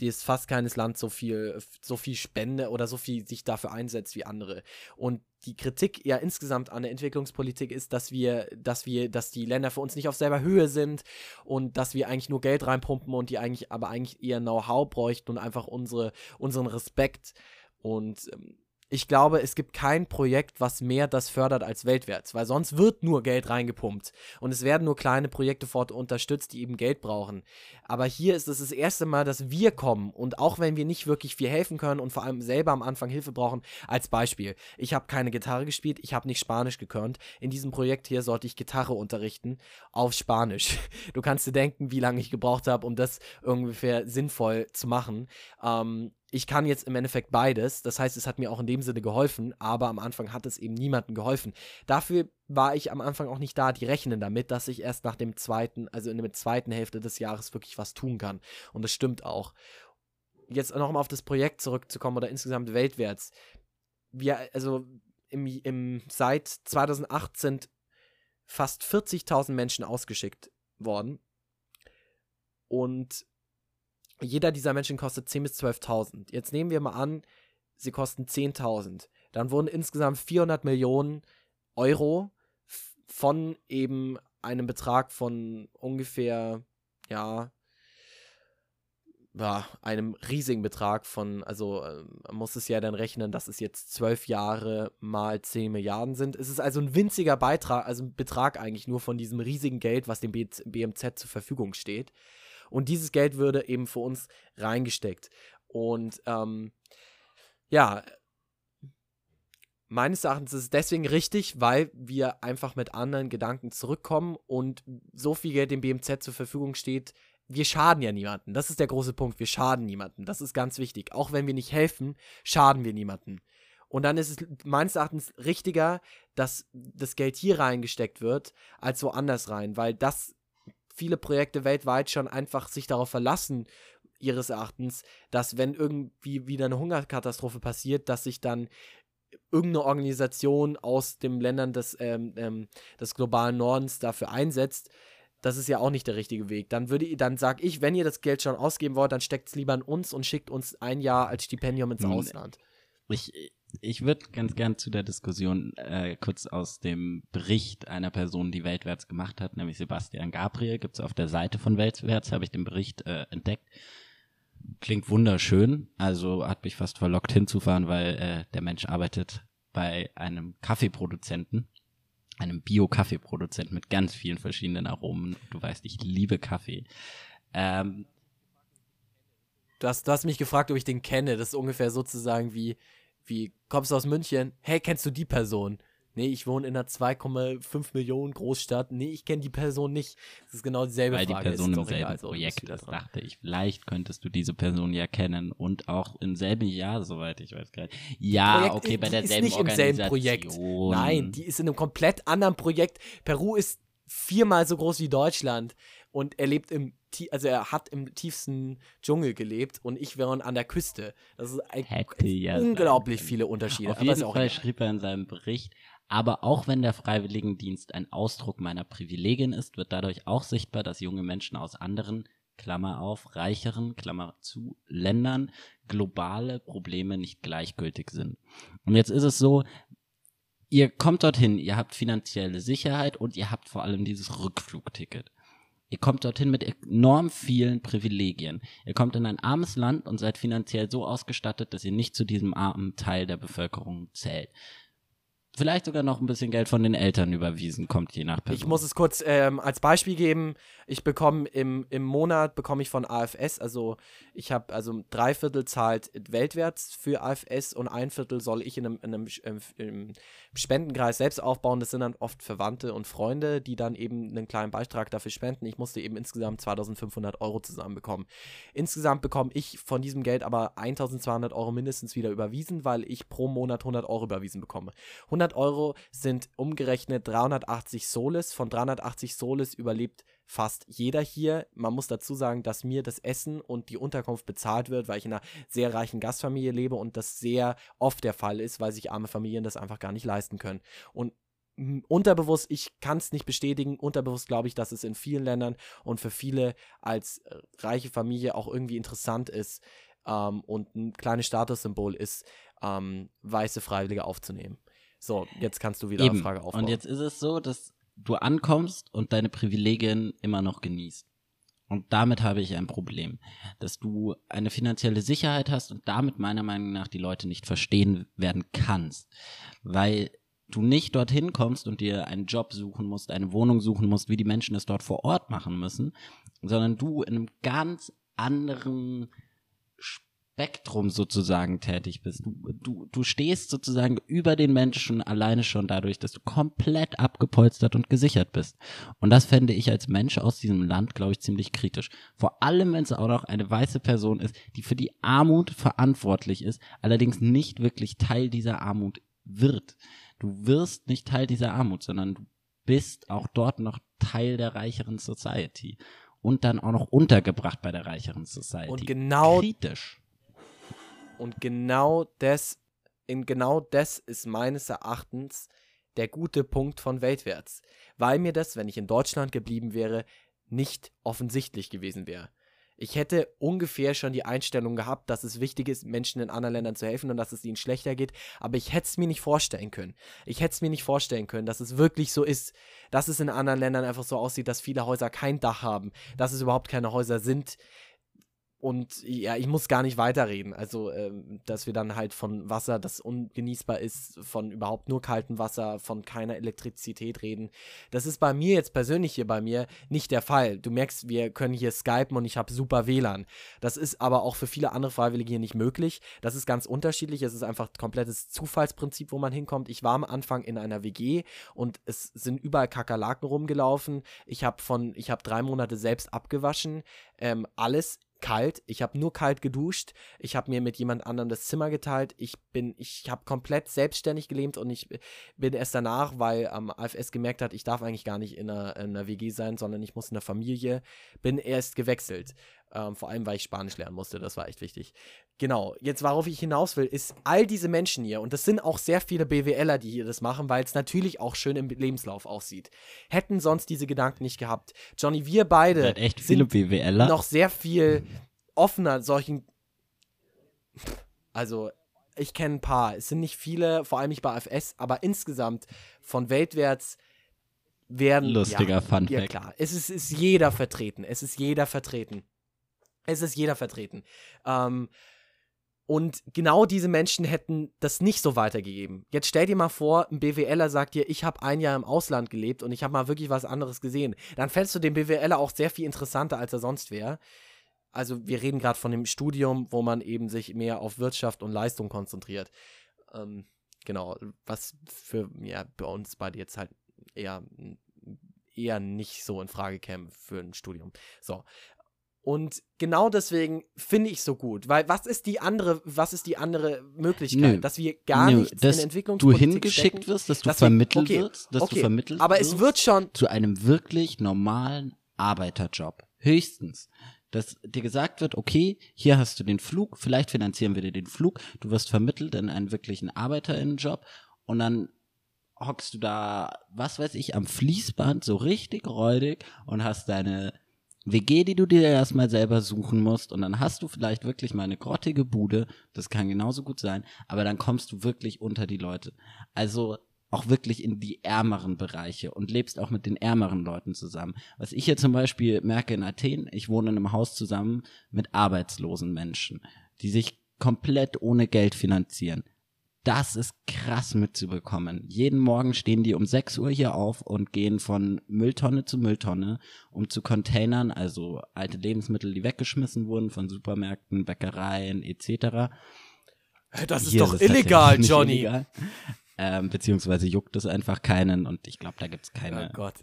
S1: die ist fast keines Land so viel, so viel Spende oder so viel sich dafür einsetzt wie andere. Und die Kritik ja insgesamt an der Entwicklungspolitik ist, dass wir, dass wir, dass die Länder für uns nicht auf selber Höhe sind und dass wir eigentlich nur Geld reinpumpen und die eigentlich, aber eigentlich eher Know-how bräuchten und einfach unsere, unseren Respekt. Und ähm, ich glaube, es gibt kein Projekt, was mehr das fördert als weltwärts, weil sonst wird nur Geld reingepumpt und es werden nur kleine Projekte fort unterstützt, die eben Geld brauchen. Aber hier ist es das erste Mal, dass wir kommen und auch wenn wir nicht wirklich viel helfen können und vor allem selber am Anfang Hilfe brauchen, als Beispiel, ich habe keine Gitarre gespielt, ich habe nicht Spanisch gekönnt. In diesem Projekt hier sollte ich Gitarre unterrichten auf Spanisch. Du kannst dir denken, wie lange ich gebraucht habe, um das ungefähr sinnvoll zu machen. Ähm, ich kann jetzt im Endeffekt beides. Das heißt, es hat mir auch in dem Sinne geholfen, aber am Anfang hat es eben niemandem geholfen. Dafür war ich am Anfang auch nicht da. Die rechnen damit, dass ich erst nach dem zweiten, also in der zweiten Hälfte des Jahres wirklich was tun kann. Und das stimmt auch. Jetzt nochmal auf das Projekt zurückzukommen oder insgesamt weltwärts. Wir, also im, im, seit 2008 sind fast 40.000 Menschen ausgeschickt worden. Und jeder dieser Menschen kostet 10.000 bis 12.000. Jetzt nehmen wir mal an, sie kosten 10.000. Dann wurden insgesamt 400 Millionen Euro von eben einem Betrag von ungefähr, ja, ja, einem riesigen Betrag von, also äh, man muss es ja dann rechnen, dass es jetzt zwölf Jahre mal 10 Milliarden sind. Es ist also ein winziger Beitrag, also ein Betrag eigentlich nur von diesem riesigen Geld, was dem BMZ zur Verfügung steht. Und dieses Geld würde eben für uns reingesteckt. Und ähm, ja, meines Erachtens ist es deswegen richtig, weil wir einfach mit anderen Gedanken zurückkommen und so viel Geld dem BMZ zur Verfügung steht. Wir schaden ja niemanden. Das ist der große Punkt. Wir schaden niemanden. Das ist ganz wichtig. Auch wenn wir nicht helfen, schaden wir niemanden. Und dann ist es meines Erachtens richtiger, dass das Geld hier reingesteckt wird, als woanders rein, weil das viele Projekte weltweit schon einfach sich darauf verlassen, ihres Erachtens, dass wenn irgendwie wieder eine Hungerkatastrophe passiert, dass sich dann irgendeine Organisation aus den Ländern des, ähm, ähm, des globalen Nordens dafür einsetzt, das ist ja auch nicht der richtige Weg. Dann würde dann sag ich, wenn ihr das Geld schon ausgeben wollt, dann steckt es lieber an uns und schickt uns ein Jahr als Stipendium ins Ausland.
S2: Ich, ich würde ganz gern zu der Diskussion äh, kurz aus dem Bericht einer Person, die Weltwärts gemacht hat, nämlich Sebastian Gabriel, gibt's auf der Seite von Weltwärts, habe ich den Bericht äh, entdeckt. Klingt wunderschön, also hat mich fast verlockt hinzufahren, weil äh, der Mensch arbeitet bei einem Kaffeeproduzenten, einem Bio-Kaffeeproduzenten mit ganz vielen verschiedenen Aromen. Du weißt, ich liebe Kaffee. Ähm,
S1: du, hast, du hast mich gefragt, ob ich den kenne. Das ist ungefähr sozusagen wie wie, kommst du aus München? Hey, kennst du die Person? Nee, ich wohne in einer 2,5 Millionen Großstadt. Nee, ich kenne die Person nicht. Das ist genau dieselbe
S2: Weil
S1: Frage.
S2: Weil die Person im selben also, Projekt ist, dachte ich. Vielleicht könntest du diese Person ja kennen und auch im selben Jahr, soweit ich weiß gar nicht. Ja, Projekt, okay, bei derselben ist nicht im selben Projekt.
S1: Nein, die ist in einem komplett anderen Projekt. Peru ist viermal so groß wie Deutschland und er lebt im also er hat im tiefsten Dschungel gelebt und ich wäre an der Küste. Das ist ein, ja unglaublich sein. viele Unterschiede.
S2: Auf jeden Fall schrieb er in seinem Bericht, aber auch wenn der Freiwilligendienst ein Ausdruck meiner Privilegien ist, wird dadurch auch sichtbar, dass junge Menschen aus anderen, Klammer auf, reicheren, Klammer zu, Ländern globale Probleme nicht gleichgültig sind. Und jetzt ist es so, ihr kommt dorthin, ihr habt finanzielle Sicherheit und ihr habt vor allem dieses Rückflugticket. Ihr kommt dorthin mit enorm vielen Privilegien. Ihr kommt in ein armes Land und seid finanziell so ausgestattet, dass ihr nicht zu diesem armen Teil der Bevölkerung zählt. Vielleicht sogar noch ein bisschen Geld von den Eltern überwiesen kommt, je nach Person.
S1: Ich muss es kurz ähm, als Beispiel geben. Ich bekomme im, im Monat bekomme ich von AFS, also ich habe also drei Viertel zahlt weltwärts für AFS und ein Viertel soll ich in einem, in einem im, im Spendenkreis selbst aufbauen. Das sind dann oft Verwandte und Freunde, die dann eben einen kleinen Beitrag dafür spenden. Ich musste eben insgesamt 2500 Euro zusammenbekommen. Insgesamt bekomme ich von diesem Geld aber 1200 Euro mindestens wieder überwiesen, weil ich pro Monat 100 Euro überwiesen bekomme. 100 Euro sind umgerechnet 380 Soles. Von 380 Soles überlebt fast jeder hier. Man muss dazu sagen, dass mir das Essen und die Unterkunft bezahlt wird, weil ich in einer sehr reichen Gastfamilie lebe und das sehr oft der Fall ist, weil sich arme Familien das einfach gar nicht leisten können. Und unterbewusst, ich kann es nicht bestätigen, unterbewusst glaube ich, dass es in vielen Ländern und für viele als reiche Familie auch irgendwie interessant ist ähm, und ein kleines Statussymbol ist, ähm, weiße Freiwillige aufzunehmen. So, jetzt kannst du wieder
S2: Eben.
S1: eine Frage aufbauen.
S2: Und jetzt ist es so, dass du ankommst und deine Privilegien immer noch genießt. Und damit habe ich ein Problem, dass du eine finanzielle Sicherheit hast und damit meiner Meinung nach die Leute nicht verstehen werden kannst, weil du nicht dorthin kommst und dir einen Job suchen musst, eine Wohnung suchen musst, wie die Menschen es dort vor Ort machen müssen, sondern du in einem ganz anderen Spektrum sozusagen tätig bist. Du, du, du stehst sozusagen über den Menschen alleine schon dadurch, dass du komplett abgepolstert und gesichert bist. Und das fände ich als Mensch aus diesem Land, glaube ich, ziemlich kritisch. Vor allem, wenn es auch noch eine weiße Person ist, die für die Armut verantwortlich ist, allerdings nicht wirklich Teil dieser Armut wird. Du wirst nicht Teil dieser Armut, sondern du bist auch dort noch Teil der reicheren Society. Und dann auch noch untergebracht bei der reicheren Society.
S1: Und genau
S2: kritisch.
S1: Und genau das, in genau das ist meines Erachtens der gute Punkt von Weltwärts. Weil mir das, wenn ich in Deutschland geblieben wäre, nicht offensichtlich gewesen wäre. Ich hätte ungefähr schon die Einstellung gehabt, dass es wichtig ist, Menschen in anderen Ländern zu helfen und dass es ihnen schlechter geht, aber ich hätte es mir nicht vorstellen können. Ich hätte es mir nicht vorstellen können, dass es wirklich so ist, dass es in anderen Ländern einfach so aussieht, dass viele Häuser kein Dach haben, dass es überhaupt keine Häuser sind, und ja, ich muss gar nicht weiterreden. Also, ähm, dass wir dann halt von Wasser, das ungenießbar ist, von überhaupt nur kaltem Wasser, von keiner Elektrizität reden. Das ist bei mir jetzt persönlich hier bei mir nicht der Fall. Du merkst, wir können hier skypen und ich habe super WLAN. Das ist aber auch für viele andere Freiwillige hier nicht möglich. Das ist ganz unterschiedlich. Es ist einfach komplettes Zufallsprinzip, wo man hinkommt. Ich war am Anfang in einer WG und es sind überall Kakerlaken rumgelaufen. Ich habe von, ich habe drei Monate selbst abgewaschen. Ähm, alles kalt. Ich habe nur kalt geduscht. Ich habe mir mit jemand anderem das Zimmer geteilt. Ich bin, ich habe komplett selbstständig gelebt und ich bin erst danach, weil am ähm, AFS gemerkt hat, ich darf eigentlich gar nicht in einer, in einer WG sein, sondern ich muss in der Familie, bin erst gewechselt. Ähm, vor allem, weil ich Spanisch lernen musste. Das war echt wichtig. Genau. Jetzt, worauf ich hinaus will, ist all diese Menschen hier, und das sind auch sehr viele BWLer, die hier das machen, weil es natürlich auch schön im Lebenslauf aussieht, hätten sonst diese Gedanken nicht gehabt. Johnny, wir beide
S2: echt viele BWLer.
S1: noch sehr viel offener solchen. Also, ich kenne ein paar. Es sind nicht viele, vor allem nicht bei AFS, aber insgesamt von weltwärts werden.
S2: Lustiger
S1: ja,
S2: Fun
S1: ja,
S2: Fact.
S1: klar. Es ist, ist jeder vertreten. Es ist jeder vertreten. Es ist jeder vertreten. Ähm, und genau diese Menschen hätten das nicht so weitergegeben. Jetzt stell dir mal vor, ein BWLer sagt dir, ich habe ein Jahr im Ausland gelebt und ich habe mal wirklich was anderes gesehen. Dann fällst du dem BWLer auch sehr viel interessanter, als er sonst wäre. Also wir reden gerade von dem Studium, wo man eben sich mehr auf Wirtschaft und Leistung konzentriert. Ähm, genau, was für ja, bei uns beide jetzt halt eher, eher nicht so in Frage käme für ein Studium. So, und genau deswegen finde ich so gut, weil was ist die andere, was ist die andere Möglichkeit,
S2: Nö.
S1: dass wir gar
S2: Nö,
S1: nichts
S2: dass
S1: in Entwicklung
S2: du hingeschickt wirst, dass du
S1: dass wir-
S2: vermittelt
S1: okay,
S2: wirst, dass
S1: okay,
S2: du vermittelt
S1: aber
S2: wirst
S1: es wird schon,
S2: zu einem wirklich normalen Arbeiterjob. Höchstens. Dass dir gesagt wird, okay, hier hast du den Flug, vielleicht finanzieren wir dir den Flug, du wirst vermittelt in einen wirklichen Arbeiterinnenjob und dann hockst du da, was weiß ich, am Fließband so richtig räudig und hast deine WG, die du dir erstmal selber suchen musst und dann hast du vielleicht wirklich mal eine grottige Bude, das kann genauso gut sein, aber dann kommst du wirklich unter die Leute. Also auch wirklich in die ärmeren Bereiche und lebst auch mit den ärmeren Leuten zusammen. Was ich hier zum Beispiel merke in Athen, ich wohne in einem Haus zusammen mit arbeitslosen Menschen, die sich komplett ohne Geld finanzieren. Das ist krass mitzubekommen. Jeden Morgen stehen die um 6 Uhr hier auf und gehen von Mülltonne zu Mülltonne, um zu Containern, also alte Lebensmittel, die weggeschmissen wurden von Supermärkten, Bäckereien etc.
S1: Das ist hier doch ist illegal, Johnny. Illegal.
S2: Ähm, beziehungsweise juckt es einfach keinen und ich glaube, da gibt es keine.
S1: Oh Gott.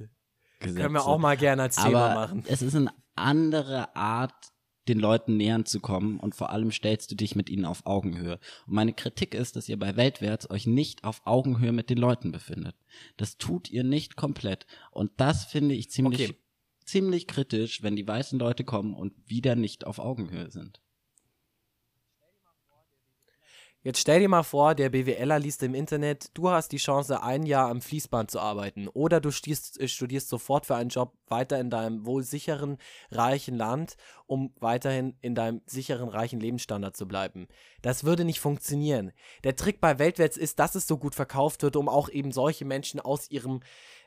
S1: Gesetze. Können wir auch mal gerne als Thema Aber machen.
S2: Es ist eine andere Art den Leuten nähern zu kommen und vor allem stellst du dich mit ihnen auf Augenhöhe. Und meine Kritik ist, dass ihr bei Weltwärts euch nicht auf Augenhöhe mit den Leuten befindet. Das tut ihr nicht komplett. Und das finde ich ziemlich, okay. ziemlich kritisch, wenn die weißen Leute kommen und wieder nicht auf Augenhöhe sind.
S1: Jetzt stell dir mal vor, der BWLer liest im Internet, du hast die Chance, ein Jahr am Fließband zu arbeiten. Oder du studierst, äh, studierst sofort für einen Job weiter in deinem wohl sicheren, reichen Land, um weiterhin in deinem sicheren, reichen Lebensstandard zu bleiben. Das würde nicht funktionieren. Der Trick bei Weltwärts ist, dass es so gut verkauft wird, um auch eben solche Menschen aus ihrem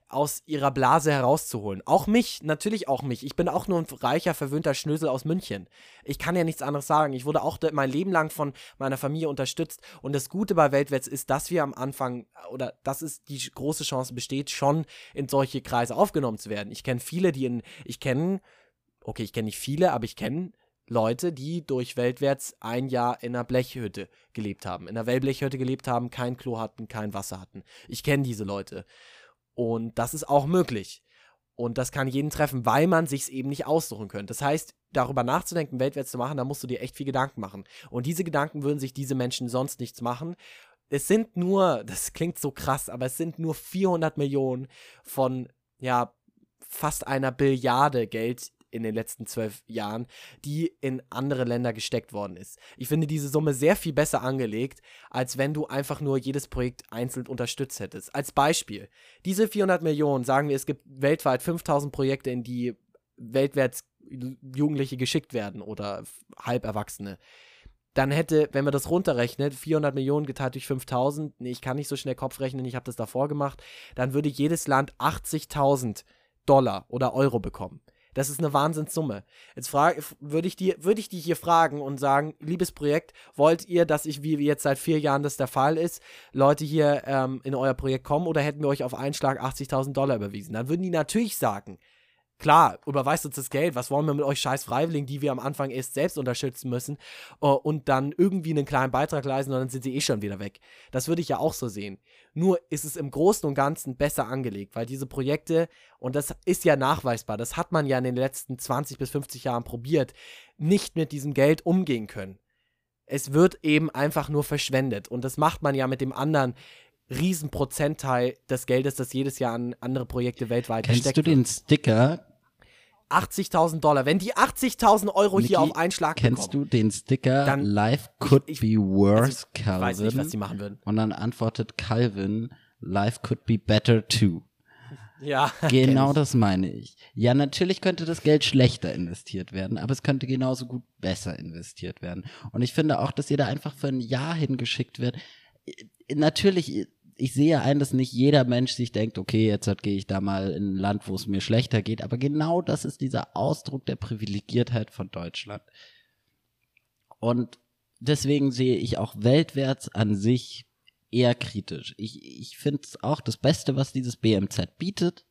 S1: aus ihrer Blase herauszuholen. Auch mich, natürlich auch mich. Ich bin auch nur ein reicher, verwöhnter Schnösel aus München. Ich kann ja nichts anderes sagen. Ich wurde auch mein Leben lang von meiner Familie unterstützt. Und das Gute bei Weltwärts ist, dass wir am Anfang, oder dass es die große Chance besteht, schon in solche Kreise aufgenommen zu werden. Ich kenne viele, die in, ich kenne, okay, ich kenne nicht viele, aber ich kenne Leute, die durch Weltwärts ein Jahr in einer Blechhütte gelebt haben, in einer Wellblechhütte gelebt haben, kein Klo hatten, kein Wasser hatten. Ich kenne diese Leute. Und das ist auch möglich. Und das kann jeden treffen, weil man sich eben nicht aussuchen könnte. Das heißt, darüber nachzudenken, weltwärts zu machen, da musst du dir echt viel Gedanken machen. Und diese Gedanken würden sich diese Menschen sonst nichts machen. Es sind nur, das klingt so krass, aber es sind nur 400 Millionen von, ja, fast einer Billiarde Geld, in den letzten zwölf Jahren, die in andere Länder gesteckt worden ist. Ich finde diese Summe sehr viel besser angelegt, als wenn du einfach nur jedes Projekt einzeln unterstützt hättest. Als Beispiel, diese 400 Millionen, sagen wir, es gibt weltweit 5000 Projekte, in die weltwärts Jugendliche geschickt werden oder Halberwachsene dann hätte, wenn man das runterrechnet, 400 Millionen geteilt durch 5000, nee, ich kann nicht so schnell Kopf rechnen, ich habe das davor gemacht, dann würde jedes Land 80.000 Dollar oder Euro bekommen. Das ist eine Wahnsinnssumme. Jetzt würde ich die, würde ich die hier fragen und sagen, liebes Projekt, wollt ihr, dass ich, wie jetzt seit vier Jahren das der Fall ist, Leute hier ähm, in euer Projekt kommen oder hätten wir euch auf einen Schlag 80.000 Dollar überwiesen? Dann würden die natürlich sagen, Klar, überweist uns das Geld. Was wollen wir mit euch scheiß Freiwilligen, die wir am Anfang erst selbst unterstützen müssen uh, und dann irgendwie einen kleinen Beitrag leisten und dann sind sie eh schon wieder weg. Das würde ich ja auch so sehen. Nur ist es im Großen und Ganzen besser angelegt, weil diese Projekte, und das ist ja nachweisbar, das hat man ja in den letzten 20 bis 50 Jahren probiert, nicht mit diesem Geld umgehen können. Es wird eben einfach nur verschwendet. Und das macht man ja mit dem anderen Riesenprozentteil des Geldes, das jedes Jahr an andere Projekte weltweit
S2: Kennst gesteckt wird. Kennst du den Sticker?
S1: 80.000 Dollar. Wenn die 80.000 Euro Niki, hier auf einen Schlag
S2: kennst
S1: bekommen,
S2: du den Sticker dann Life could ich, be worse, also, Calvin? Ich weiß
S1: nicht, was die machen würden.
S2: Und dann antwortet Calvin, Life could be better too.
S1: Ja.
S2: Genau das meine ich. Ja, natürlich könnte das Geld schlechter investiert werden, aber es könnte genauso gut besser investiert werden. Und ich finde auch, dass ihr da einfach für ein Jahr hingeschickt wird. Natürlich ich sehe ein, dass nicht jeder Mensch sich denkt, okay, jetzt gehe ich da mal in ein Land, wo es mir schlechter geht. Aber genau das ist dieser Ausdruck der Privilegiertheit von Deutschland. Und deswegen sehe ich auch weltwärts an sich eher kritisch. Ich, ich finde es auch das Beste, was dieses BMZ bietet.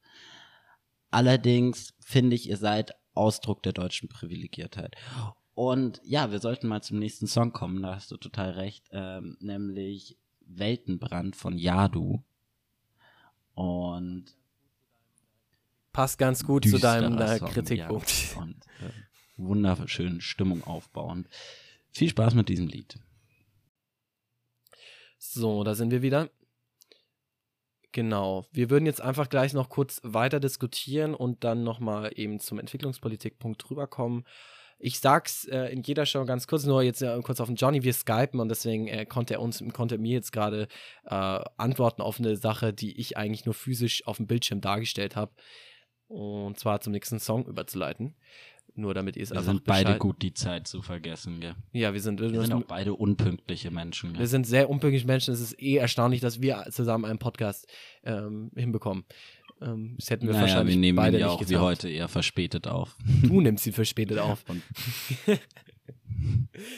S2: Allerdings finde ich, ihr seid Ausdruck der deutschen Privilegiertheit. Und ja, wir sollten mal zum nächsten Song kommen, da hast du total recht, ähm, nämlich Weltenbrand von Yadu. Und
S1: passt ganz gut zu deinem äh, Kritikpunkt.
S2: Ja, und äh, wunderschön Stimmung aufbauend. Viel Spaß mit diesem Lied.
S1: So, da sind wir wieder. Genau. Wir würden jetzt einfach gleich noch kurz weiter diskutieren und dann nochmal eben zum Entwicklungspolitikpunkt rüberkommen. Ich sag's äh, in jeder Show ganz kurz, nur jetzt äh, kurz auf den Johnny, wir skypen und deswegen äh, konnte er uns, konnte er mir jetzt gerade äh, antworten auf eine Sache, die ich eigentlich nur physisch auf dem Bildschirm dargestellt habe. Und zwar zum nächsten Song überzuleiten. Nur damit ihr es
S2: einfach Wir sind beide gut, die Zeit zu vergessen, gell?
S1: Ja, wir sind,
S2: wir sind auch beide unpünktliche Menschen.
S1: Gell? Wir sind sehr unpünktliche Menschen. Es ist eh erstaunlich, dass wir zusammen einen Podcast ähm, hinbekommen. Ähm, das hätten wir naja, wahrscheinlich
S2: wir nehmen
S1: beide
S2: ja
S1: auch
S2: wie heute eher verspätet auf.
S1: Du nimmst ihn verspätet auf.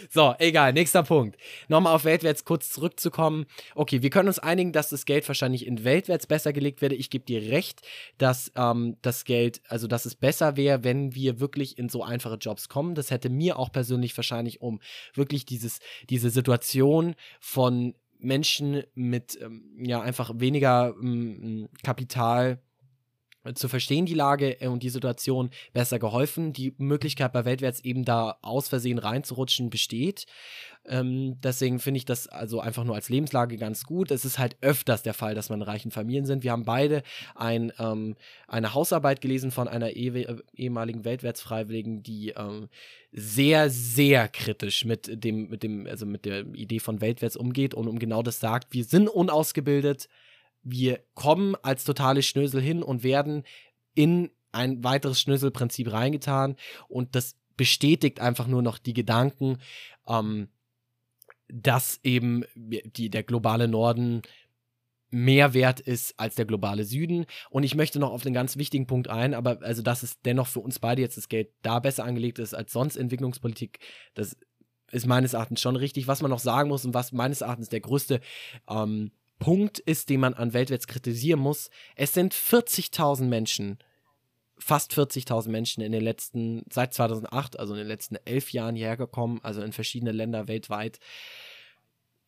S1: So, egal, nächster Punkt. Nochmal auf Weltwärts kurz zurückzukommen. Okay, wir können uns einigen, dass das Geld wahrscheinlich in Weltwärts besser gelegt werde. Ich gebe dir recht, dass ähm, das Geld, also dass es besser wäre, wenn wir wirklich in so einfache Jobs kommen. Das hätte mir auch persönlich wahrscheinlich um wirklich dieses, diese Situation von Menschen mit ähm, ja einfach weniger ähm, Kapital zu verstehen, die Lage äh, und die Situation besser geholfen. Die Möglichkeit bei Weltwärts eben da aus Versehen reinzurutschen besteht. Ähm, deswegen finde ich das also einfach nur als Lebenslage ganz gut. Es ist halt öfters der Fall, dass man in reichen Familien sind. Wir haben beide ein, ähm, eine Hausarbeit gelesen von einer eh ehemaligen Weltwärtsfreiwilligen, die ähm, sehr, sehr kritisch mit dem, mit dem, also mit der Idee von Weltwärts umgeht und um genau das sagt, wir sind unausgebildet, wir kommen als totale Schnösel hin und werden in ein weiteres Schnöselprinzip reingetan und das bestätigt einfach nur noch die Gedanken, ähm, dass eben die, der globale Norden mehr wert ist als der globale Süden. Und ich möchte noch auf den ganz wichtigen Punkt ein, aber also, dass es dennoch für uns beide jetzt das Geld da besser angelegt ist als sonst Entwicklungspolitik, das ist meines Erachtens schon richtig. Was man noch sagen muss und was meines Erachtens der größte ähm, Punkt ist, den man an Weltwärts kritisieren muss. Es sind 40.000 Menschen, fast 40.000 Menschen in den letzten, seit 2008, also in den letzten elf Jahren hierher gekommen, also in verschiedene Länder weltweit.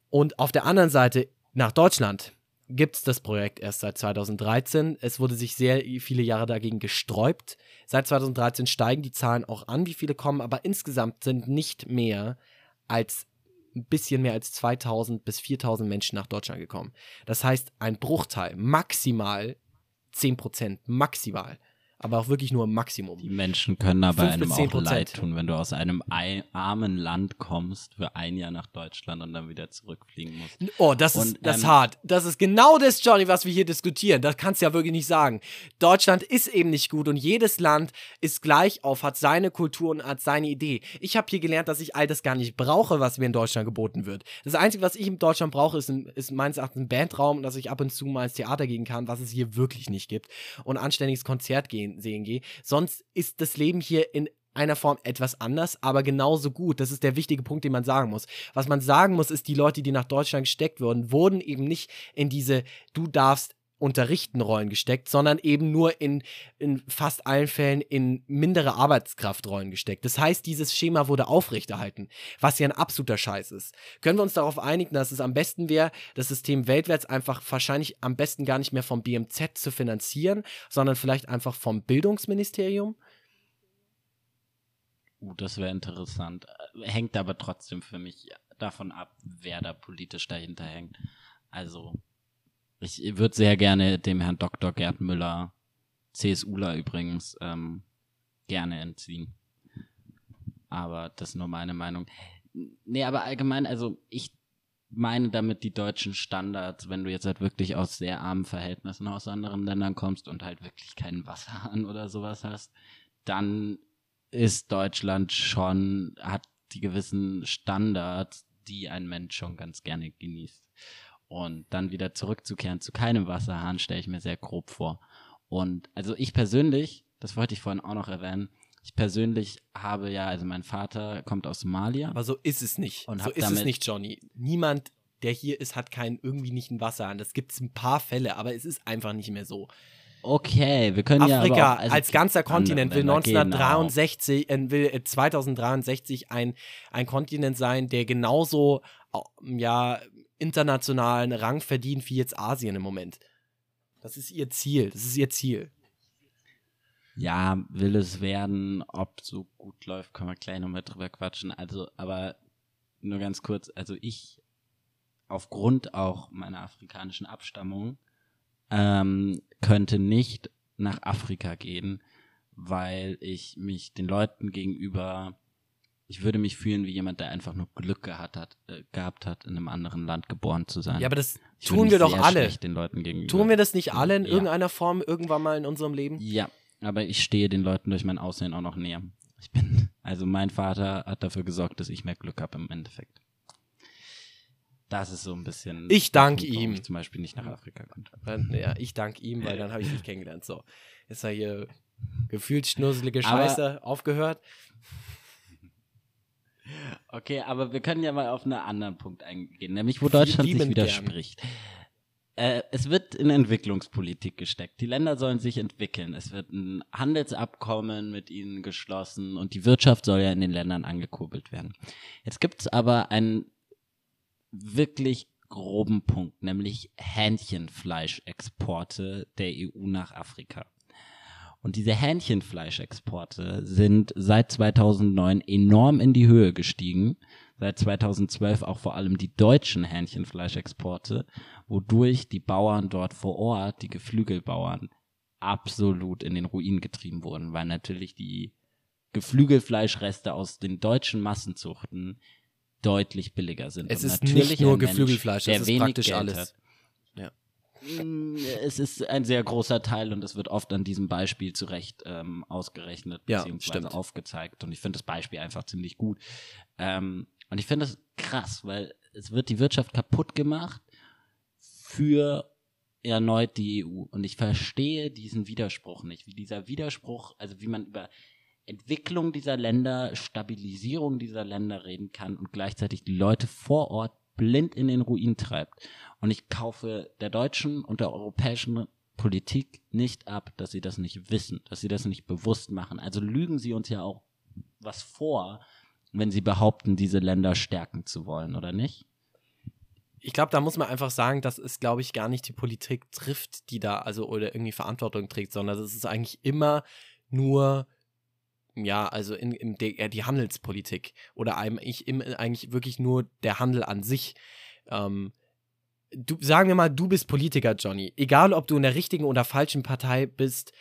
S1: Und auf der anderen Seite nach Deutschland gibt es das Projekt erst seit 2013. Es wurde sich sehr viele Jahre dagegen gesträubt. Seit 2013 steigen die Zahlen auch an, wie viele kommen, aber insgesamt sind nicht mehr als ein bisschen mehr als 2000 bis 4000 Menschen nach Deutschland gekommen. Das heißt, ein Bruchteil, maximal 10 Prozent, maximal aber auch wirklich nur im Maximum.
S2: Die Menschen können aber einem auch leid tun, wenn du aus einem armen Land kommst für ein Jahr nach Deutschland und dann wieder zurückfliegen musst.
S1: Oh, das und, ist das ähm, hart. Das ist genau das, Johnny, was wir hier diskutieren. Das kannst du ja wirklich nicht sagen. Deutschland ist eben nicht gut und jedes Land ist gleich auf, hat seine Kultur und hat seine Idee. Ich habe hier gelernt, dass ich all das gar nicht brauche, was mir in Deutschland geboten wird. Das Einzige, was ich in Deutschland brauche, ist, ein, ist meines Erachtens ein Bandraum, dass ich ab und zu mal ins Theater gehen kann, was es hier wirklich nicht gibt. Und anständiges Konzert gehen sehen, sehen gehe. Sonst ist das Leben hier in einer Form etwas anders, aber genauso gut. Das ist der wichtige Punkt, den man sagen muss. Was man sagen muss, ist, die Leute, die nach Deutschland gesteckt wurden, wurden eben nicht in diese Du darfst unterrichten Rollen gesteckt, sondern eben nur in, in fast allen Fällen in mindere Arbeitskraftrollen gesteckt. Das heißt, dieses Schema wurde aufrechterhalten, was ja ein absoluter Scheiß ist. Können wir uns darauf einigen, dass es am besten wäre, das System weltwärts einfach wahrscheinlich am besten gar nicht mehr vom BMZ zu finanzieren, sondern vielleicht einfach vom Bildungsministerium?
S2: Uh, das wäre interessant. Hängt aber trotzdem für mich davon ab, wer da politisch dahinter hängt. Also ich würde sehr gerne dem Herrn Dr. Gerd Müller, CSUler übrigens, ähm, gerne entziehen. Aber das ist nur meine Meinung. Nee, aber allgemein, also ich meine damit die deutschen Standards, wenn du jetzt halt wirklich aus sehr armen Verhältnissen aus anderen Ländern kommst und halt wirklich keinen Wasserhahn oder sowas hast, dann ist Deutschland schon, hat die gewissen Standards, die ein Mensch schon ganz gerne genießt. Und dann wieder zurückzukehren zu keinem Wasserhahn, stelle ich mir sehr grob vor. Und also ich persönlich, das wollte ich vorhin auch noch erwähnen, ich persönlich habe ja, also mein Vater kommt aus Somalia.
S1: Aber so ist es nicht. Und so ist es nicht, Johnny. Niemand, der hier ist, hat keinen irgendwie nicht einen Wasserhahn. Das gibt es ein paar Fälle, aber es ist einfach nicht mehr so.
S2: Okay, wir können
S1: Afrika
S2: ja
S1: Afrika also als ganzer Kontinent will 1963, genau. äh, will 2063 ein, ein Kontinent sein, der genauso ja internationalen Rang verdient wie jetzt Asien im Moment. Das ist ihr Ziel. Das ist ihr Ziel.
S2: Ja, will es werden, ob so gut läuft, können wir gleich nochmal drüber quatschen. Also, aber nur ganz kurz, also ich, aufgrund auch meiner afrikanischen Abstammung, ähm, könnte nicht nach Afrika gehen, weil ich mich den Leuten gegenüber ich würde mich fühlen wie jemand, der einfach nur Glück gehabt hat, äh, gehabt hat, in einem anderen Land geboren zu sein.
S1: Ja, aber das ich tun wir doch alle.
S2: Den Leuten gegenüber.
S1: Tun wir das nicht alle in ja. irgendeiner Form irgendwann mal in unserem Leben?
S2: Ja, aber ich stehe den Leuten durch mein Aussehen auch noch näher. Ich bin, also mein Vater hat dafür gesorgt, dass ich mehr Glück habe im Endeffekt. Das ist so ein bisschen.
S1: Ich danke ihm.
S2: Ich zum Beispiel nicht nach Afrika konnte.
S1: Ja, ich danke ihm, weil dann habe ich dich kennengelernt. So, ist er hier gefühlt schnusselige Scheiße aufgehört.
S2: Okay, aber wir können ja mal auf einen anderen Punkt eingehen, nämlich wo Deutschland sich widerspricht. Äh, es wird in Entwicklungspolitik gesteckt. Die Länder sollen sich entwickeln. Es wird ein Handelsabkommen mit ihnen geschlossen und die Wirtschaft soll ja in den Ländern angekurbelt werden. Jetzt gibt es aber einen wirklich groben Punkt, nämlich Hähnchenfleischexporte der EU nach Afrika. Und diese Hähnchenfleischexporte sind seit 2009 enorm in die Höhe gestiegen. Seit 2012 auch vor allem die deutschen Hähnchenfleischexporte, wodurch die Bauern dort vor Ort, die Geflügelbauern, absolut in den Ruin getrieben wurden, weil natürlich die Geflügelfleischreste aus den deutschen Massenzuchten deutlich billiger sind.
S1: Es ist nicht nur Geflügelfleisch, es ist praktisch Geld alles. Hat.
S2: Ja. Mm, es ist ein sehr großer Teil und es wird oft an diesem Beispiel zu Recht ähm, ausgerechnet
S1: ja,
S2: beziehungsweise stimmt. aufgezeigt. Und ich finde das Beispiel einfach ziemlich gut. Ähm, und ich finde das krass, weil es wird die Wirtschaft kaputt gemacht für erneut die EU. Und ich verstehe diesen Widerspruch nicht, wie dieser Widerspruch, also wie man über Entwicklung dieser Länder, Stabilisierung dieser Länder reden kann und gleichzeitig die Leute vor Ort blind in den Ruin treibt. Und ich kaufe der deutschen und der europäischen Politik nicht ab, dass sie das nicht wissen, dass sie das nicht bewusst machen. Also lügen sie uns ja auch was vor, wenn sie behaupten, diese Länder stärken zu wollen, oder nicht?
S1: Ich glaube, da muss man einfach sagen, dass es, glaube ich, gar nicht die Politik trifft, die da also oder irgendwie Verantwortung trägt, sondern es ist eigentlich immer nur ja, also in, in der, die Handelspolitik oder eigentlich, im, eigentlich wirklich nur der Handel an sich. Ähm, du, sagen wir mal, du bist Politiker, Johnny. Egal, ob du in der richtigen oder falschen Partei bist,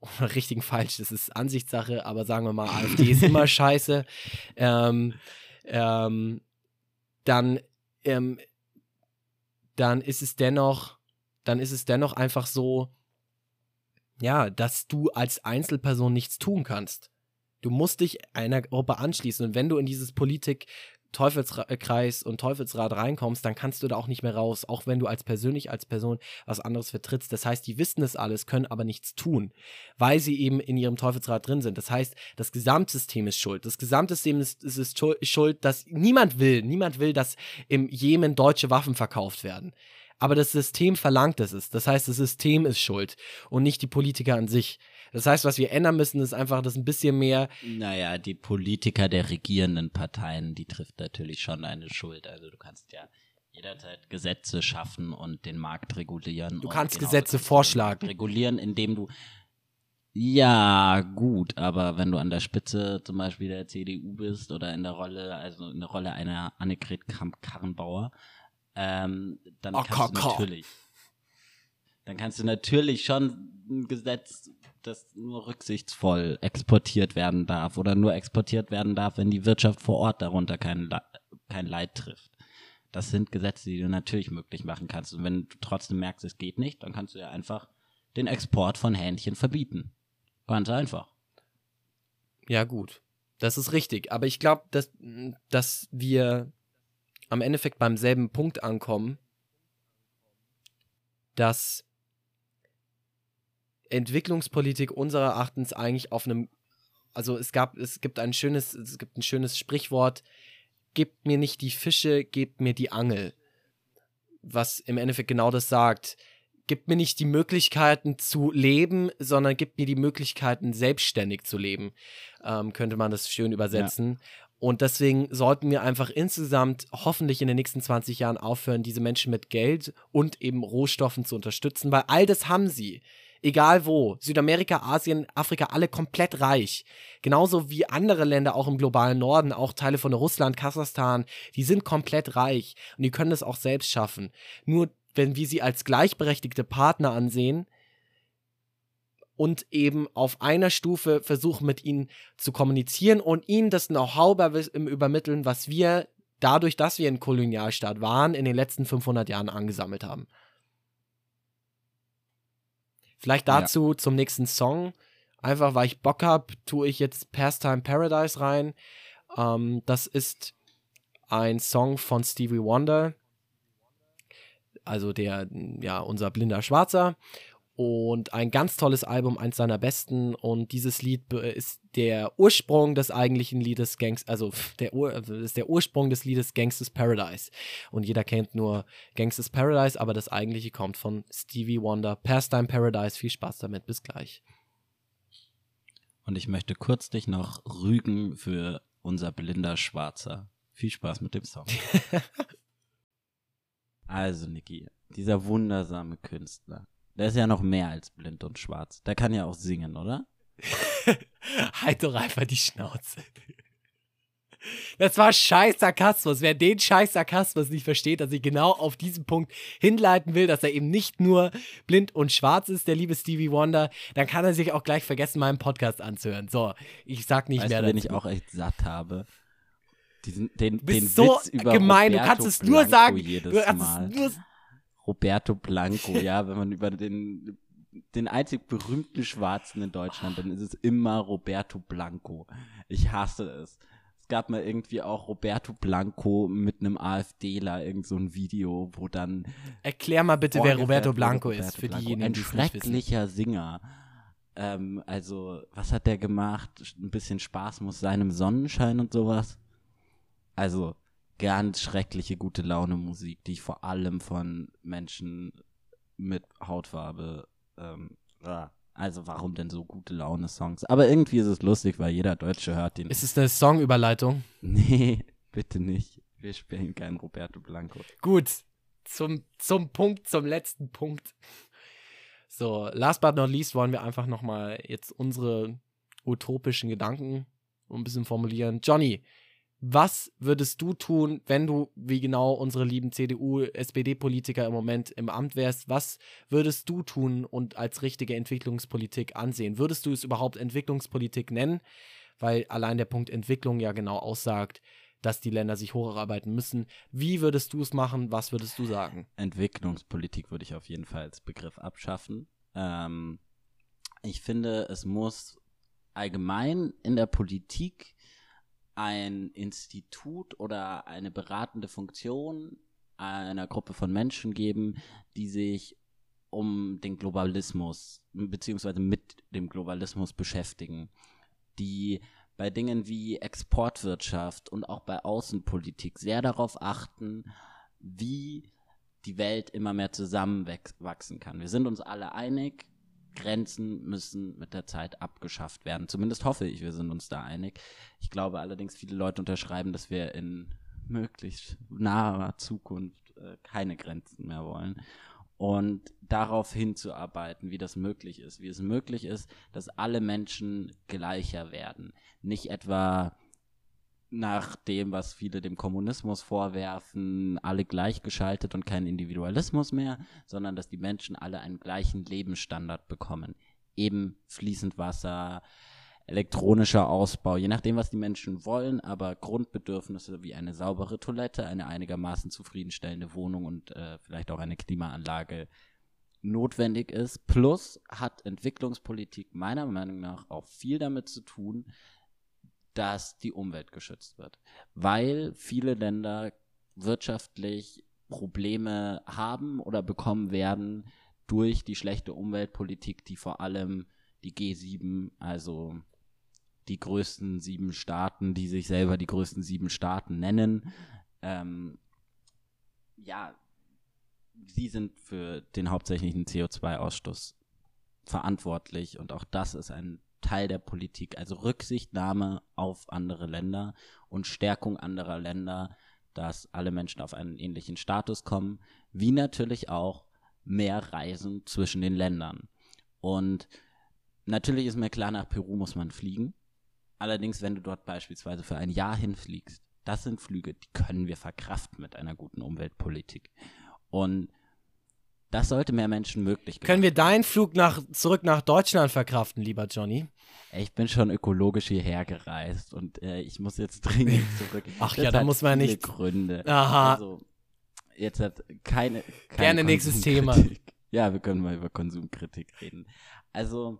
S1: oder richtigen falsch, das ist Ansichtssache, aber sagen wir mal, AfD ist immer scheiße. Ähm, ähm, dann, ähm, dann ist es dennoch, dann ist es dennoch einfach so, ja, dass du als Einzelperson nichts tun kannst. Du musst dich einer Gruppe anschließen und wenn du in dieses Politik Teufelskreis und Teufelsrad reinkommst, dann kannst du da auch nicht mehr raus, auch wenn du als persönlich als Person was anderes vertrittst. Das heißt, die wissen es alles, können aber nichts tun, weil sie eben in ihrem Teufelsrad drin sind. Das heißt, das Gesamtsystem ist schuld. Das Gesamtsystem ist, ist, ist schuld, dass niemand will, niemand will, dass im Jemen deutsche Waffen verkauft werden aber das System verlangt es. Das heißt, das System ist schuld und nicht die Politiker an sich. Das heißt, was wir ändern müssen, ist einfach das ein bisschen mehr.
S2: Naja, die Politiker der regierenden Parteien, die trifft natürlich schon eine Schuld. Also du kannst ja jederzeit Gesetze schaffen und den Markt regulieren.
S1: Du kannst genau, Gesetze kannst vorschlagen.
S2: Regulieren, indem du ja, gut, aber wenn du an der Spitze zum Beispiel der CDU bist oder in der Rolle, also in der Rolle einer Annegret Kramp-Karrenbauer, ähm, dann oh, kannst du natürlich, dann kannst du natürlich schon ein Gesetz, das nur rücksichtsvoll exportiert werden darf oder nur exportiert werden darf, wenn die Wirtschaft vor Ort darunter kein, kein Leid trifft. Das sind Gesetze, die du natürlich möglich machen kannst. Und wenn du trotzdem merkst, es geht nicht, dann kannst du ja einfach den Export von Hähnchen verbieten. Ganz einfach.
S1: Ja, gut. Das ist richtig. Aber ich glaube, dass, dass wir am Endeffekt beim selben Punkt ankommen, dass Entwicklungspolitik unserer Erachtens eigentlich auf einem, also es gab, es gibt ein schönes, es gibt ein schönes Sprichwort, gebt mir nicht die Fische, gebt mir die Angel. Was im Endeffekt genau das sagt. Gebt mir nicht die Möglichkeiten zu leben, sondern gebt mir die Möglichkeiten, selbstständig zu leben. Ähm, könnte man das schön übersetzen. Ja. Und deswegen sollten wir einfach insgesamt hoffentlich in den nächsten 20 Jahren aufhören, diese Menschen mit Geld und eben Rohstoffen zu unterstützen, weil all das haben sie. Egal wo. Südamerika, Asien, Afrika, alle komplett reich. Genauso wie andere Länder auch im globalen Norden, auch Teile von Russland, Kasachstan, die sind komplett reich und die können das auch selbst schaffen. Nur wenn wir sie als gleichberechtigte Partner ansehen, und eben auf einer Stufe versuchen mit ihnen zu kommunizieren und ihnen das Know-how übermitteln, was wir dadurch, dass wir ein Kolonialstaat waren, in den letzten 500 Jahren angesammelt haben. Vielleicht dazu ja. zum nächsten Song. Einfach weil ich Bock habe, tue ich jetzt Pastime Paradise rein. Ähm, das ist ein Song von Stevie Wonder. Also der, ja, unser blinder Schwarzer. Und ein ganz tolles Album, eins seiner besten. Und dieses Lied ist der Ursprung des eigentlichen Liedes Gangs, also der Ur, ist der Ursprung des Liedes Gangsters Paradise. Und jeder kennt nur Gangsters Paradise, aber das eigentliche kommt von Stevie Wonder. Pastime Paradise. Viel Spaß damit. Bis gleich.
S2: Und ich möchte kurz dich noch rügen für unser blinder Schwarzer. Viel Spaß mit dem Song. also, Niki, dieser wundersame Künstler der ist ja noch mehr als blind und schwarz. Der kann ja auch singen, oder?
S1: halt doch einfach die Schnauze. Das war scheiß Sarkasmus. Wer den scheiß Sarkasmus nicht versteht, dass ich genau auf diesen Punkt hinleiten will, dass er eben nicht nur blind und schwarz ist, der liebe Stevie Wonder, dann kann er sich auch gleich vergessen, meinen Podcast anzuhören. So, ich sag nicht
S2: weißt
S1: mehr
S2: du, dazu. wenn ich auch echt satt habe. Diesen, den,
S1: du bist
S2: den
S1: so
S2: Witz über
S1: gemein,
S2: Roberto
S1: du kannst es
S2: Blanco
S1: nur sagen.
S2: Jedes
S1: Du kannst es nur
S2: Roberto Blanco, ja, wenn man über den, den einzig berühmten Schwarzen in Deutschland, dann ist es immer Roberto Blanco. Ich hasse es. Es gab mal irgendwie auch Roberto Blanco mit einem AfDler, irgend so ein Video, wo dann.
S1: Erklär mal bitte, wer Roberto Blanco
S2: Roberto
S1: ist, für
S2: Blanco.
S1: diejenigen,
S2: Ein
S1: die es nicht wissen.
S2: schrecklicher Singer. Ähm, also, was hat der gemacht? Ein bisschen Spaß muss seinem Sonnenschein und sowas. Also, ganz schreckliche gute Laune Musik, die ich vor allem von Menschen mit Hautfarbe ähm, ah, also warum denn so gute Laune Songs? Aber irgendwie ist es lustig, weil jeder Deutsche hört den.
S1: Ist es eine Songüberleitung?
S2: nee, bitte nicht. Wir spielen keinen Roberto Blanco.
S1: Gut, zum, zum Punkt, zum letzten Punkt. So, last but not least wollen wir einfach nochmal jetzt unsere utopischen Gedanken ein bisschen formulieren. Johnny, was würdest du tun, wenn du, wie genau unsere lieben CDU, SPD-Politiker im Moment im Amt wärst? Was würdest du tun und als richtige Entwicklungspolitik ansehen? Würdest du es überhaupt Entwicklungspolitik nennen? Weil allein der Punkt Entwicklung ja genau aussagt, dass die Länder sich hocharbeiten müssen. Wie würdest du es machen? Was würdest du sagen?
S2: Entwicklungspolitik würde ich auf jeden Fall als Begriff abschaffen. Ähm, ich finde, es muss allgemein in der Politik ein Institut oder eine beratende Funktion einer Gruppe von Menschen geben, die sich um den Globalismus beziehungsweise mit dem Globalismus beschäftigen, die bei Dingen wie Exportwirtschaft und auch bei Außenpolitik sehr darauf achten, wie die Welt immer mehr zusammenwachsen kann. Wir sind uns alle einig, Grenzen müssen mit der Zeit abgeschafft werden. Zumindest hoffe ich, wir sind uns da einig. Ich glaube allerdings, viele Leute unterschreiben, dass wir in möglichst naher Zukunft äh, keine Grenzen mehr wollen. Und darauf hinzuarbeiten, wie das möglich ist, wie es möglich ist, dass alle Menschen gleicher werden. Nicht etwa nach dem, was viele dem Kommunismus vorwerfen, alle gleichgeschaltet und kein Individualismus mehr, sondern dass die Menschen alle einen gleichen Lebensstandard bekommen. Eben fließend Wasser, elektronischer Ausbau, je nachdem, was die Menschen wollen, aber Grundbedürfnisse wie eine saubere Toilette, eine einigermaßen zufriedenstellende Wohnung und äh, vielleicht auch eine Klimaanlage notwendig ist. Plus hat Entwicklungspolitik meiner Meinung nach auch viel damit zu tun, dass die Umwelt geschützt wird. Weil viele Länder wirtschaftlich Probleme haben oder bekommen werden durch die schlechte Umweltpolitik, die vor allem die G7, also die größten sieben Staaten, die sich selber die größten sieben Staaten nennen, ähm, ja, sie sind für den hauptsächlichen CO2-Ausstoß verantwortlich und auch das ist ein Teil der Politik, also Rücksichtnahme auf andere Länder und Stärkung anderer Länder, dass alle Menschen auf einen ähnlichen Status kommen, wie natürlich auch mehr Reisen zwischen den Ländern. Und natürlich ist mir klar, nach Peru muss man fliegen. Allerdings, wenn du dort beispielsweise für ein Jahr hinfliegst, das sind Flüge, die können wir verkraften mit einer guten Umweltpolitik. Und das sollte mehr Menschen möglich
S1: machen. Können wir deinen Flug nach, zurück nach Deutschland verkraften, lieber Johnny?
S2: Ich bin schon ökologisch hierher gereist und äh, ich muss jetzt dringend zurück.
S1: Ach das ja, da muss man nicht.
S2: Gründe.
S1: Aha.
S2: Also, jetzt hat keine. keine
S1: Gerne nächstes Thema.
S2: Ja, wir können mal über Konsumkritik reden. Also,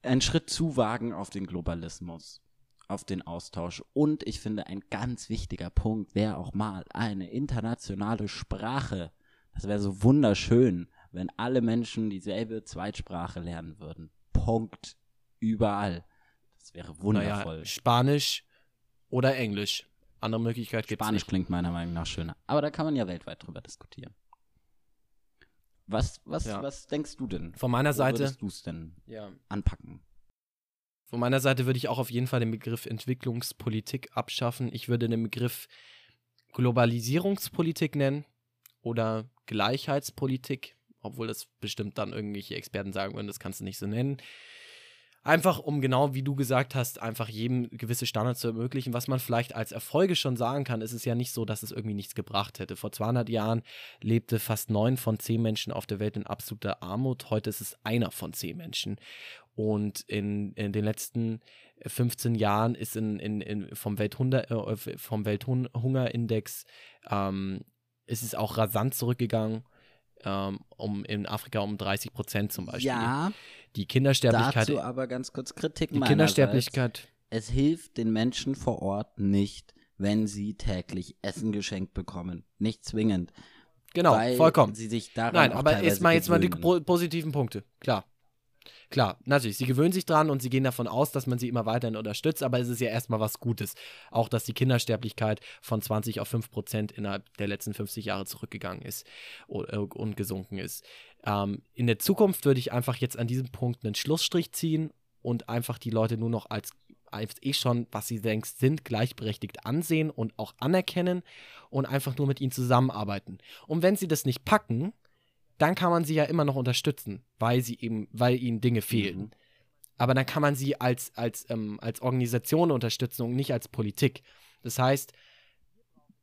S2: ein Schritt zu wagen auf den Globalismus auf den Austausch. Und ich finde, ein ganz wichtiger Punkt wäre auch mal eine internationale Sprache das wäre so wunderschön, wenn alle Menschen dieselbe Zweitsprache lernen würden. Punkt. Überall. Das wäre wundervoll.
S1: Naja, Spanisch oder Englisch. Andere Möglichkeit gibt es
S2: Spanisch
S1: nicht.
S2: klingt meiner Meinung nach schöner. Aber da kann man ja weltweit drüber diskutieren. Was, was,
S1: Ja.
S2: was denkst du denn?
S1: Von meiner
S2: Wo
S1: Seite,
S2: würdest du es denn
S1: ja,
S2: anpacken?
S1: von meiner Seite würde ich auch auf jeden Fall den Begriff Entwicklungspolitik abschaffen. Ich würde den Begriff Globalisierungspolitik nennen oder Gleichheitspolitik, obwohl das bestimmt dann irgendwelche Experten sagen würden, das kannst du nicht so nennen. Einfach um genau wie du gesagt hast, einfach jedem gewisse Standards zu ermöglichen. Was man vielleicht als Erfolge schon sagen kann, ist es ja nicht so, dass es irgendwie nichts gebracht hätte. Vor 200 Jahren lebte fast neun von zehn Menschen auf der Welt in absoluter Armut. Heute ist es einer von zehn Menschen. Und in, in den letzten 15 Jahren ist in, in, in vom, Welthunger, äh, vom Welthungerindex ähm, ist es auch rasant zurückgegangen. Ähm, um in Afrika um 30 Prozent zum Beispiel.
S2: Ja,
S1: Die Kindersterblichkeit.
S2: dazu aber ganz kurz Kritik
S1: die. Kindersterblichkeit.
S2: Es hilft den Menschen vor Ort nicht, wenn sie täglich Essen geschenkt bekommen. Nicht zwingend.
S1: Genau, vollkommen.
S2: sie sich daran
S1: Nein, aber jetzt mal jetzt mal die positiven Punkte. Klar. Klar, natürlich, sie gewöhnen sich dran und sie gehen davon aus, dass man sie immer weiterhin unterstützt, aber es ist ja erstmal was Gutes. Auch, dass die Kindersterblichkeit von 20 auf 5 Prozent innerhalb der letzten 50 Jahre zurückgegangen ist äh, und gesunken ist. Ähm, in der Zukunft würde ich einfach jetzt an diesem Punkt einen Schlussstrich ziehen und einfach die Leute nur noch als, als eh schon, was sie denkst, sind, gleichberechtigt ansehen und auch anerkennen und einfach nur mit ihnen zusammenarbeiten. Und wenn sie das nicht packen, dann kann man sie ja immer noch unterstützen, weil sie eben, weil ihnen Dinge fehlen.
S2: Mhm.
S1: Aber dann kann man sie als, als, ähm, als Organisation unterstützen und nicht als Politik. Das heißt,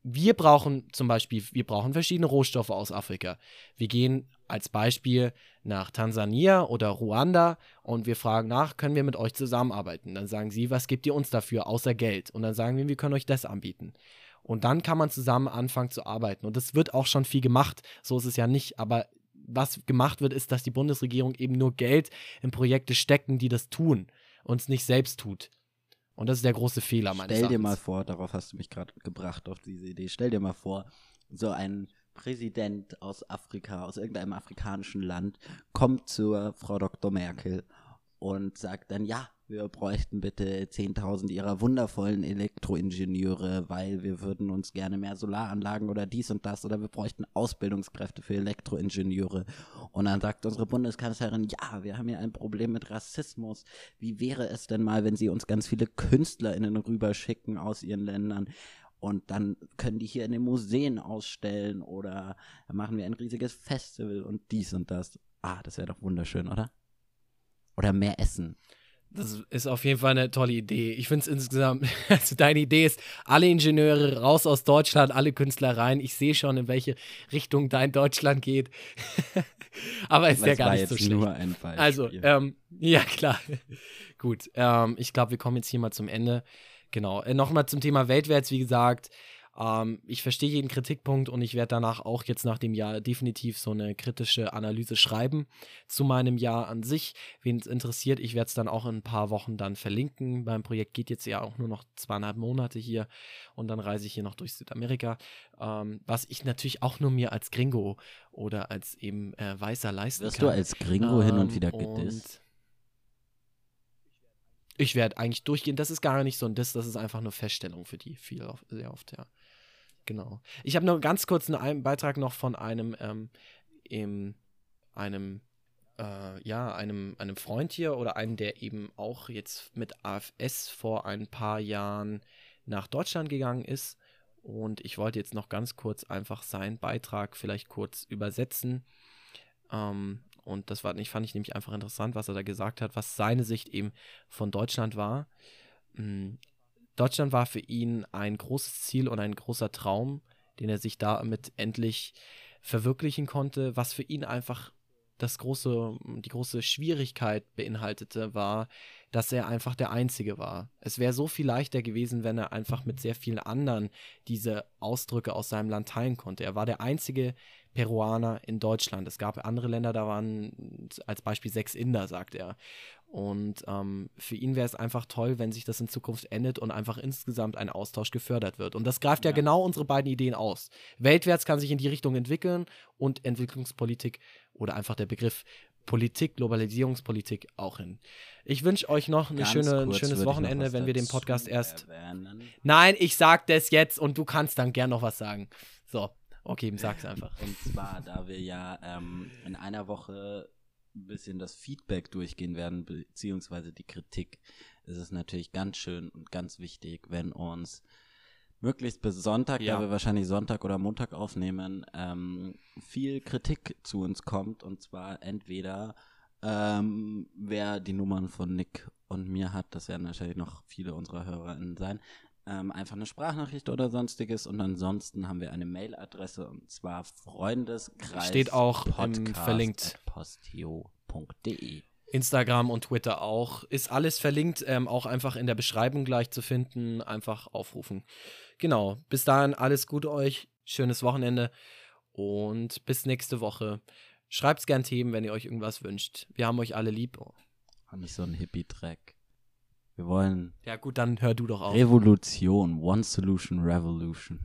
S1: wir brauchen zum Beispiel, wir brauchen verschiedene Rohstoffe aus Afrika. Wir gehen als Beispiel nach Tansania oder Ruanda und wir fragen nach, können wir mit euch zusammenarbeiten? Dann sagen sie, was gebt ihr uns dafür außer Geld? Und dann sagen wir, wir können euch das anbieten. Und dann kann man zusammen anfangen zu arbeiten. Und das wird auch schon viel gemacht. So ist es ja nicht. Aber was gemacht wird, ist, dass die Bundesregierung eben nur Geld in Projekte stecken, die das tun und es nicht selbst tut. Und das ist der große Fehler meines
S2: Stell dir mal vor, darauf hast du mich gerade gebracht, auf diese Idee. Stell dir mal vor, so ein Präsident aus Afrika, aus irgendeinem afrikanischen Land, kommt zur Frau Dr. Merkel und sagt dann, ja, wir bräuchten bitte 10.000 ihrer wundervollen Elektroingenieure, weil wir würden uns gerne mehr Solaranlagen oder dies und das oder wir bräuchten Ausbildungskräfte für Elektroingenieure. Und dann sagt unsere Bundeskanzlerin, ja, wir haben ja ein Problem mit Rassismus. Wie wäre es denn mal, wenn sie uns ganz viele KünstlerInnen rüberschicken aus ihren Ländern? Und dann können die hier in den Museen ausstellen oder machen wir ein riesiges Festival und dies und das. Ah, das wäre doch wunderschön, oder? Oder mehr Essen.
S1: Das ist auf jeden Fall eine tolle Idee. Ich finde es insgesamt, also deine Idee ist, alle Ingenieure raus aus Deutschland, alle Künstler rein. Ich sehe schon, in welche Richtung dein Deutschland geht. Aber ist ja
S2: Das
S1: gar
S2: war
S1: nicht
S2: jetzt
S1: so schlecht.
S2: nur ein Beispiel.
S1: Also, ähm, ja, klar. Gut. Ähm, ich glaube, wir kommen jetzt hier mal zum Ende. Genau. Äh, Nochmal zum Thema Weltwärts, wie gesagt. Ähm, ich verstehe jeden Kritikpunkt und ich werde danach auch jetzt nach dem Jahr definitiv so eine kritische Analyse schreiben zu meinem Jahr an sich. Wen es interessiert, ich werde es dann auch in ein paar Wochen dann verlinken. Beim Projekt geht jetzt ja auch nur noch zweieinhalb Monate hier und dann reise ich hier noch durch Südamerika. Ähm, was ich natürlich auch nur mir als Gringo oder als eben äh, Weißer leisten
S2: Wirst
S1: kann.
S2: du als Gringo hin und
S1: Ähm,
S2: wieder gedisst?
S1: Ich werde eigentlich durchgehen. Das ist gar nicht so ein Diss, das ist einfach nur Feststellung für die viel sehr oft, ja. Genau. Ich habe nur ganz kurz einen, Beitrag noch von einem, ähm, im, einem, äh, ja, einem, einem Freund hier oder einem, der eben auch jetzt mit AFS vor ein paar Jahren nach Deutschland gegangen ist. Und ich wollte jetzt noch ganz kurz einfach seinen Beitrag vielleicht kurz übersetzen. Ähm, und das war, ich fand ich nämlich einfach interessant, was er da gesagt hat, was seine Sicht eben von Deutschland war. Deutschland war für ihn ein großes Ziel und ein großer Traum, den er sich damit endlich verwirklichen konnte, was für ihn einfach das große, die große Schwierigkeit beinhaltete, war, dass er einfach der Einzige war. Es wäre so viel leichter gewesen, wenn er einfach mit sehr vielen anderen diese Ausdrücke aus seinem Land teilen konnte. Er war der einzige Peruaner in Deutschland. Es gab andere Länder, da waren als Beispiel sechs Inder, sagt er. Und ähm, für ihn wäre es einfach toll, wenn sich das in Zukunft endet und einfach insgesamt ein Austausch gefördert wird. Und das greift ja, ja genau unsere beiden Ideen aus. Weltwärts kann sich in die Richtung entwickeln und Entwicklungspolitik oder einfach der Begriff Politik, Globalisierungspolitik auch hin. Ich wünsche euch noch eine schöne, ein schönes Wochenende, wenn wir den Podcast erst. Erwähnen. Nein, ich sag das jetzt und du kannst dann gern noch was sagen. So, okay, sag's einfach.
S2: Und zwar, da wir ja ähm, in einer Woche ein bisschen das Feedback durchgehen werden, beziehungsweise die Kritik, ist es natürlich ganz schön und ganz wichtig, wenn uns möglichst bis Sonntag, ja. da wir wahrscheinlich Sonntag oder Montag aufnehmen, ähm, viel Kritik zu uns kommt. Und zwar entweder ähm, wer die Nummern von Nick und mir hat, das werden wahrscheinlich noch viele unserer HörerInnen sein, ähm, einfach eine Sprachnachricht oder sonstiges. Und ansonsten haben wir eine Mailadresse und zwar Freundeskreis.
S1: Steht auch verlinkt.
S2: postio.de.
S1: Instagram und Twitter auch. Ist alles verlinkt, ähm, auch einfach in der Beschreibung gleich zu finden. Einfach aufrufen. Genau. Bis dahin alles Gute euch. Schönes Wochenende. Und bis nächste Woche. Schreibt gern Themen, wenn ihr euch irgendwas wünscht. Wir haben euch alle lieb. Oh.
S2: Nicht so ein Hippie-Track. Wir wollen.
S1: Ja, gut, dann hör du doch auf.
S2: Revolution. One Solution Revolution.